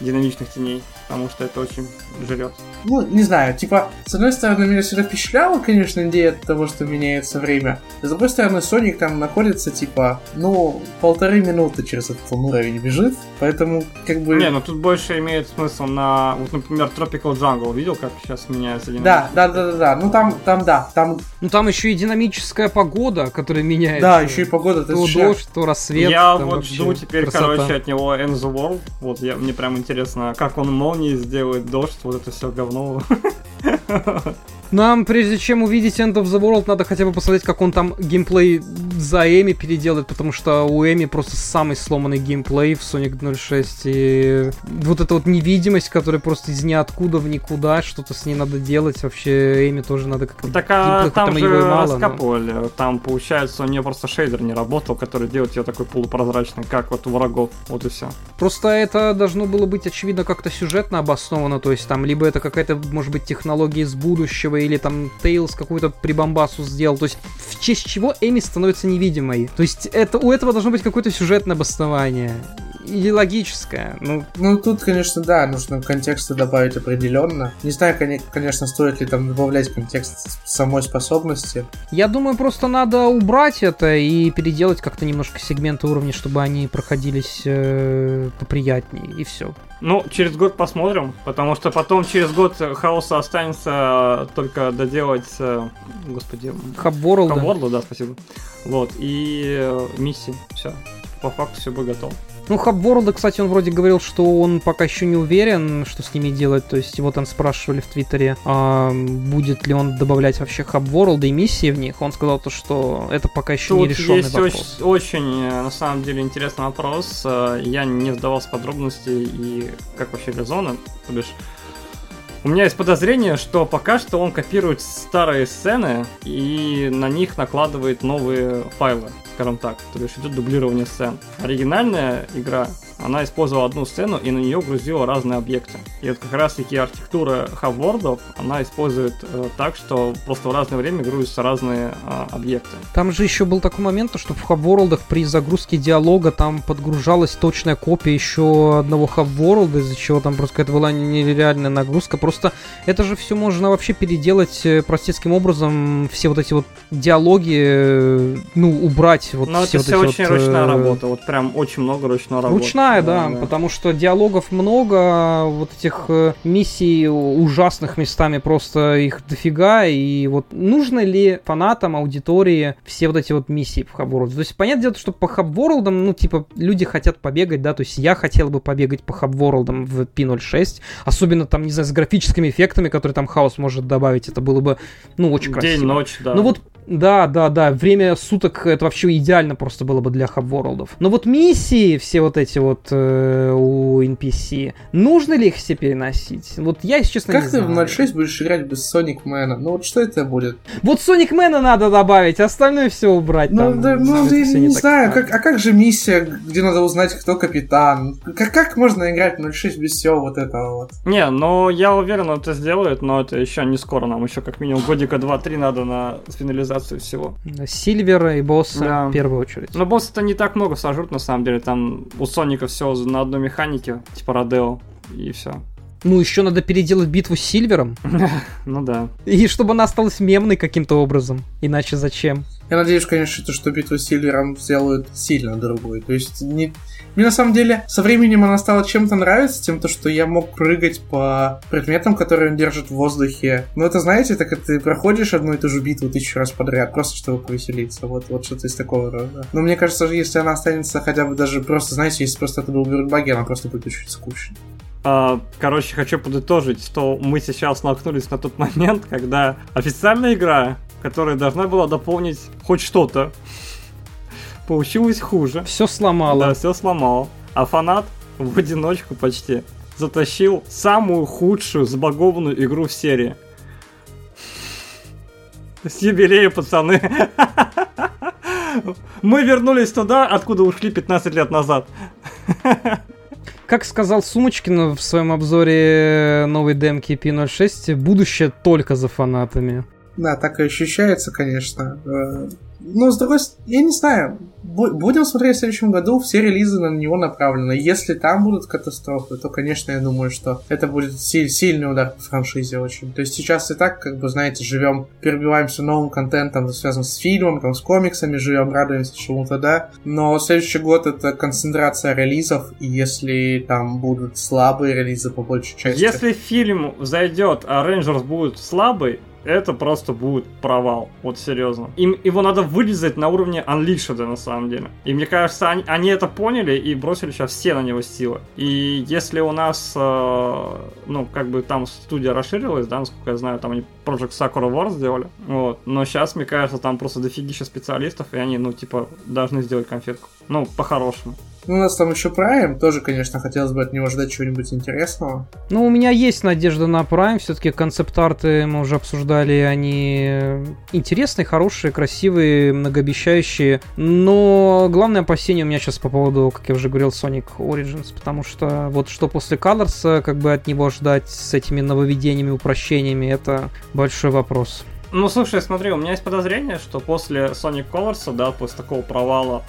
динамичных теней, потому что это очень жрет. Ну, не знаю, типа, с одной стороны, меня всегда впечатляла, конечно, идея того, что меняется время. С другой стороны, Соник там находится, типа, ну, полторы минуты через этот уровень бежит, поэтому, как бы... Не, ну тут больше имеет смысл на, вот, например, Tropical Jungle. Видел, как сейчас меняется Да, да, да, да, да. Ну там, там, да, там... Ну там еще и динамическая погода, которая меняется. Да, еще и погода. То дождь, то рассвет. Я вот жду теперь, красота. короче, от него End the World. Вот, я, мне прям интересно, как он молнии сделает, дождь, вот это все говно. [LAUGHS] Нам, прежде чем увидеть End of the World, надо хотя бы посмотреть, как он там геймплей за Эми переделает, потому что у Эми просто самый сломанный геймплей в Sonic 06. И вот эта вот невидимость, которая просто из ниоткуда в никуда, что-то с ней надо делать. Вообще Эми тоже надо как-то... Так а там, там же мало, раскапывали. Но... Там, получается, у нее просто шейдер не работал, который делает ее такой полупрозрачной, как вот у врагов. Вот и все. Просто это должно было быть, очевидно, как-то сюжетно обосновано. То есть там либо это какая-то, может быть, технология из будущего, или там Тейлз какую-то прибамбасу сделал. То есть в честь чего Эми становится невидимой. То есть это, у этого должно быть какое-то сюжетное обоснование. Или логическое. Ну, ну тут, конечно, да, нужно контекста добавить определенно. Не знаю, конечно, стоит ли там добавлять контекст самой способности. Я думаю, просто надо убрать это и переделать как-то немножко сегменты уровня, чтобы они проходились э, поприятнее, и все. Ну, через год посмотрим, потому что потом через год хаоса останется только доделать, э, господи... Хабворлда. Хабворлда, да, спасибо. Вот, и э, миссии, все. По факту все будет готово. Ну, Хабворлда, кстати, он вроде говорил, что он пока еще не уверен, что с ними делать. То есть его там спрашивали в Твиттере, а, будет ли он добавлять вообще Хабворлда и миссии в них. Он сказал то, что это пока еще Тут не решенный есть вопрос. Очень, очень, э, на самом деле, интересный вопрос. Э, я не вдавался в подробности и как вообще резоны. То бишь, у меня есть подозрение, что пока что он копирует старые сцены и на них накладывает новые файлы скажем так. То есть идет дублирование сцен. Оригинальная игра она использовала одну сцену и на нее грузила разные объекты. И вот как раз таки архитектура хаввордов, она использует э, так, что просто в разное время грузятся разные э, объекты. Там же еще был такой момент, что в хавворлдах при загрузке диалога там подгружалась точная копия еще одного хавворлда, из-за чего там просто какая-то была нереальная нагрузка. Просто это же все можно вообще переделать э, простецким образом, все вот эти вот диалоги, э, ну, убрать вот Но все это вот все очень вот, ручная работа, вот прям очень много ручной работы. Ручная Понимаю, да, да, потому что диалогов много, вот этих э, миссий ужасных местами просто их дофига, и вот нужно ли фанатам, аудитории все вот эти вот миссии в Хабворлд? То есть, понятное дело, что по Хабворлдам, ну, типа, люди хотят побегать, да, то есть я хотел бы побегать по Хабворлдам в P06, особенно там, не знаю, с графическими эффектами, которые там хаос может добавить, это было бы, ну, очень красиво. День-ночь, да. Ну вот да, да, да. Время суток это вообще идеально просто было бы для хабворлдов. Но вот миссии, все вот эти вот э, у NPC, нужно ли их все переносить? Вот я, если честно, как не знаю. Как ты в 06 будешь играть без Соник Мэна? Ну вот что это будет? Вот Соник Мэна надо добавить, остальное все убрать. Ну, там, да, ну я не, не знаю, как, а как же миссия, где надо узнать, кто капитан? Как, как можно играть в 06 без всего вот этого вот? Не, ну я уверен, это сделают, но это еще не скоро. Нам еще как минимум годика 2-3 надо на финализацию всего. Сильвера и босса да. в первую очередь. Но босса-то не так много сожрут, на самом деле. Там у Соника все на одной механике, типа Родео, и все. Ну, еще надо переделать битву с Сильвером. [LAUGHS] ну да. И чтобы она осталась мемной каким-то образом. Иначе зачем? Я надеюсь, конечно, что битву с Сильвером сделают сильно другой. То есть не, мне на самом деле со временем она стала чем-то нравиться, тем, то, что я мог прыгать по предметам, которые он держит в воздухе. Ну, это, знаете, так это ты проходишь одну и ту же битву тысячу раз подряд, просто чтобы повеселиться. Вот, вот что-то из такого рода. Но мне кажется, если она останется хотя бы даже просто, знаете, если просто это был бюрбаги, она просто будет очень скучной. А, короче, хочу подытожить, что мы сейчас наткнулись на тот момент, [LAUGHS] когда официальная игра, которая должна была дополнить хоть что-то получилось хуже. Все сломало. Да, все сломало. А фанат в одиночку почти затащил самую худшую забагованную игру в серии. С юбилея, пацаны. [LAUGHS] Мы вернулись туда, откуда ушли 15 лет назад. Как сказал Сумочкин в своем обзоре новой демки P06, будущее только за фанатами. Да, так и ощущается, конечно. Э, Но, с другой стороны, я не знаю, будем смотреть в следующем году, все релизы на него направлены. Если там будут катастрофы, то, конечно, я думаю, что это будет силь, сильный удар по франшизе очень. То есть сейчас и так, как бы, знаете, живем, перебиваемся новым контентом, связанным с фильмом, там, с комиксами, живем, радуемся чему-то, да. Но следующий год это концентрация релизов, и если там будут слабые релизы по большей части... Если фильм зайдет, а Рейнджерс будет слабый, это просто будет провал. Вот серьезно. Им его надо вылезать на уровне Unleashed на самом деле. И мне кажется, они, они это поняли и бросили сейчас все на него силы. И если у нас, э, ну, как бы там студия расширилась, да, насколько я знаю, там они Project Sakura War сделали. Вот. Но сейчас, мне кажется, там просто дофигища специалистов, и они, ну, типа, должны сделать конфетку. Ну, по-хорошему. Ну, у нас там еще Prime, тоже, конечно, хотелось бы от него ждать чего-нибудь интересного. Ну, у меня есть надежда на Prime, все-таки концепт-арты мы уже обсуждали, они интересные, хорошие, красивые, многообещающие, но главное опасение у меня сейчас по поводу, как я уже говорил, Sonic Origins, потому что вот что после Colors, как бы от него ждать с этими нововведениями, упрощениями, это большой вопрос. Ну, слушай, смотри, у меня есть подозрение, что после Sonic Colors, да, после такого провала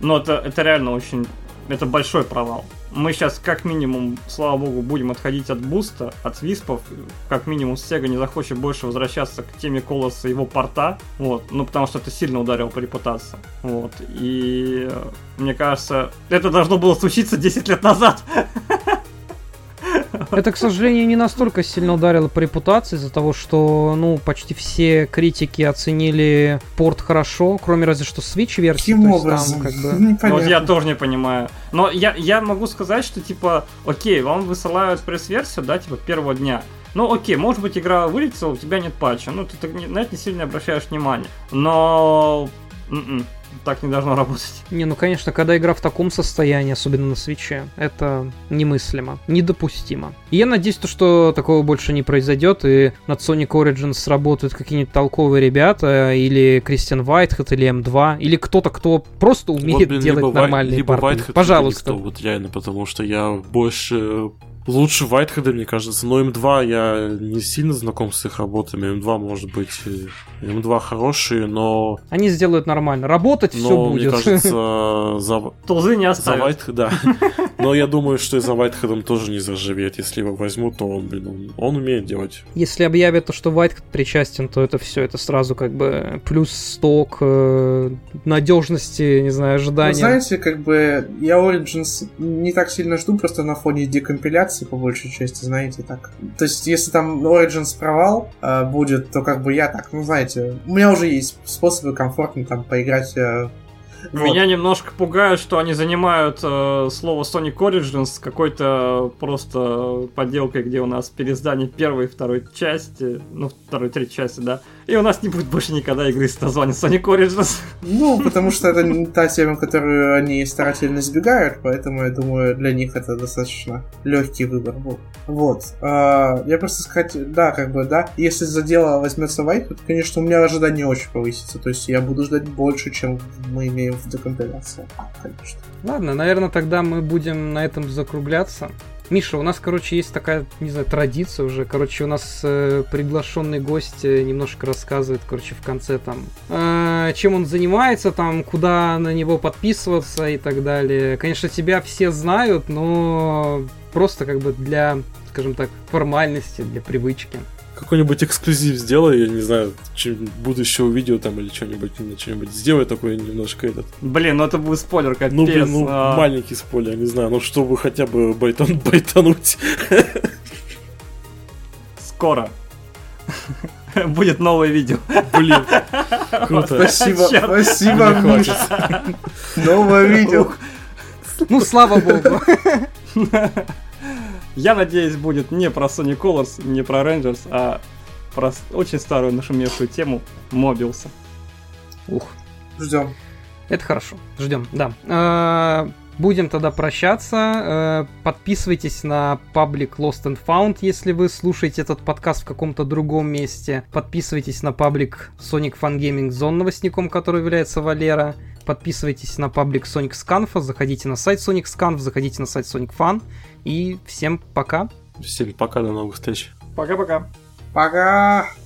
но это, это реально очень... Это большой провал. Мы сейчас, как минимум, слава богу, будем отходить от буста, от виспов. Как минимум, Sega не захочет больше возвращаться к теме колоса его порта. Вот. Ну, потому что это сильно ударило по репутации. Вот. И мне кажется, это должно было случиться 10 лет назад. [LAUGHS] Это, к сожалению, не настолько сильно ударило по репутации из-за того, что, ну, почти все критики оценили порт хорошо, кроме разве что Switch версии. Каким образом? Там, как бы... Ну, вот я тоже не понимаю. Но я, я могу сказать, что, типа, окей, вам высылают пресс-версию, да, типа, первого дня. Ну, окей, может быть, игра вылетела, у тебя нет патча. Ну, ты на это не сильно обращаешь внимание. Но... М-м так не должно работать. Не, ну конечно, когда игра в таком состоянии, особенно на свече, это немыслимо, недопустимо. И я надеюсь, то, что такого больше не произойдет, и над Sonic Origins сработают какие-нибудь толковые ребята, или Кристиан Вайтхед, или М2, или кто-то, кто просто умеет вот, блин, делать либо нормальные либо порты. Whitehead, Пожалуйста. Никто, вот реально, потому что я больше Лучше Whitehead, мне кажется, но М2 я не сильно знаком с их работами. М2 может быть... М2 хорошие, но... Они сделают нормально. Работать но, все будет. мне кажется, [LAUGHS] за... Тузы не оставят. За Whitehead, да. [LAUGHS] Но я думаю, что и за Whitehead тоже не заживет. Если его возьмут, то он, блин, он, он умеет делать. Если объявят то, что Whitehead причастен, то это все, это сразу как бы плюс сток э, надежности, не знаю, ожидания. Вы знаете, как бы я Origins не так сильно жду, просто на фоне декомпиляции реакции, по большей части, знаете, так. То есть, если там Origins провал э, будет, то как бы я так, ну, знаете, у меня уже есть способы комфортно там поиграть э, вот. Меня немножко пугает, что они занимают э, слово Sonic Origins какой-то просто подделкой, где у нас переиздание первой и второй части, ну, второй, третьей части, да, и у нас не будет больше никогда игры с названием Sonic Origins. Ну, потому что это не та тема, которую они старательно избегают, поэтому я думаю, для них это достаточно легкий выбор был. Вот. А, я просто сказать, да, как бы, да, если за дело возьмется White, то, конечно, у меня ожидание очень повысится. То есть я буду ждать больше, чем мы имеем в декомпиляции, конечно. Ладно, наверное, тогда мы будем на этом закругляться. Миша, у нас, короче, есть такая, не знаю, традиция уже. Короче, у нас э, приглашенный гость э, немножко рассказывает, короче, в конце там, э, чем он занимается, там, куда на него подписываться и так далее. Конечно, тебя все знают, но просто как бы для, скажем так, формальности, для привычки какой-нибудь эксклюзив сделай, я не знаю, будущего видео там или что-нибудь, что-нибудь сделай такой немножко этот. Блин, ну это будет спойлер, как Ну, блин, ну а... маленький спойлер, не знаю, ну чтобы хотя бы байтан, [LAUGHS] байтануть. Скоро. Будет новое видео. Блин, [LAUGHS] круто. Спасибо, спасибо, Миша. Новое видео. Ну, слава богу. [LAUGHS] Я надеюсь, будет не про Sonic Colors, не про Rangers, а про очень старую нашумевшую тему Мобилса. Ух. Ждем. Это хорошо. Ждем, да. А, будем тогда прощаться. А, подписывайтесь на паблик Lost and Found, если вы слушаете этот подкаст в каком-то другом месте. Подписывайтесь на паблик Sonic Fun Gaming Zone новостником, который является Валера. Подписывайтесь на паблик Sonic Scanf, заходите на сайт Sonic Scanf, заходите на сайт Sonic Fun. И всем пока. Всем пока, до новых встреч. Пока-пока. Пока. -пока. пока.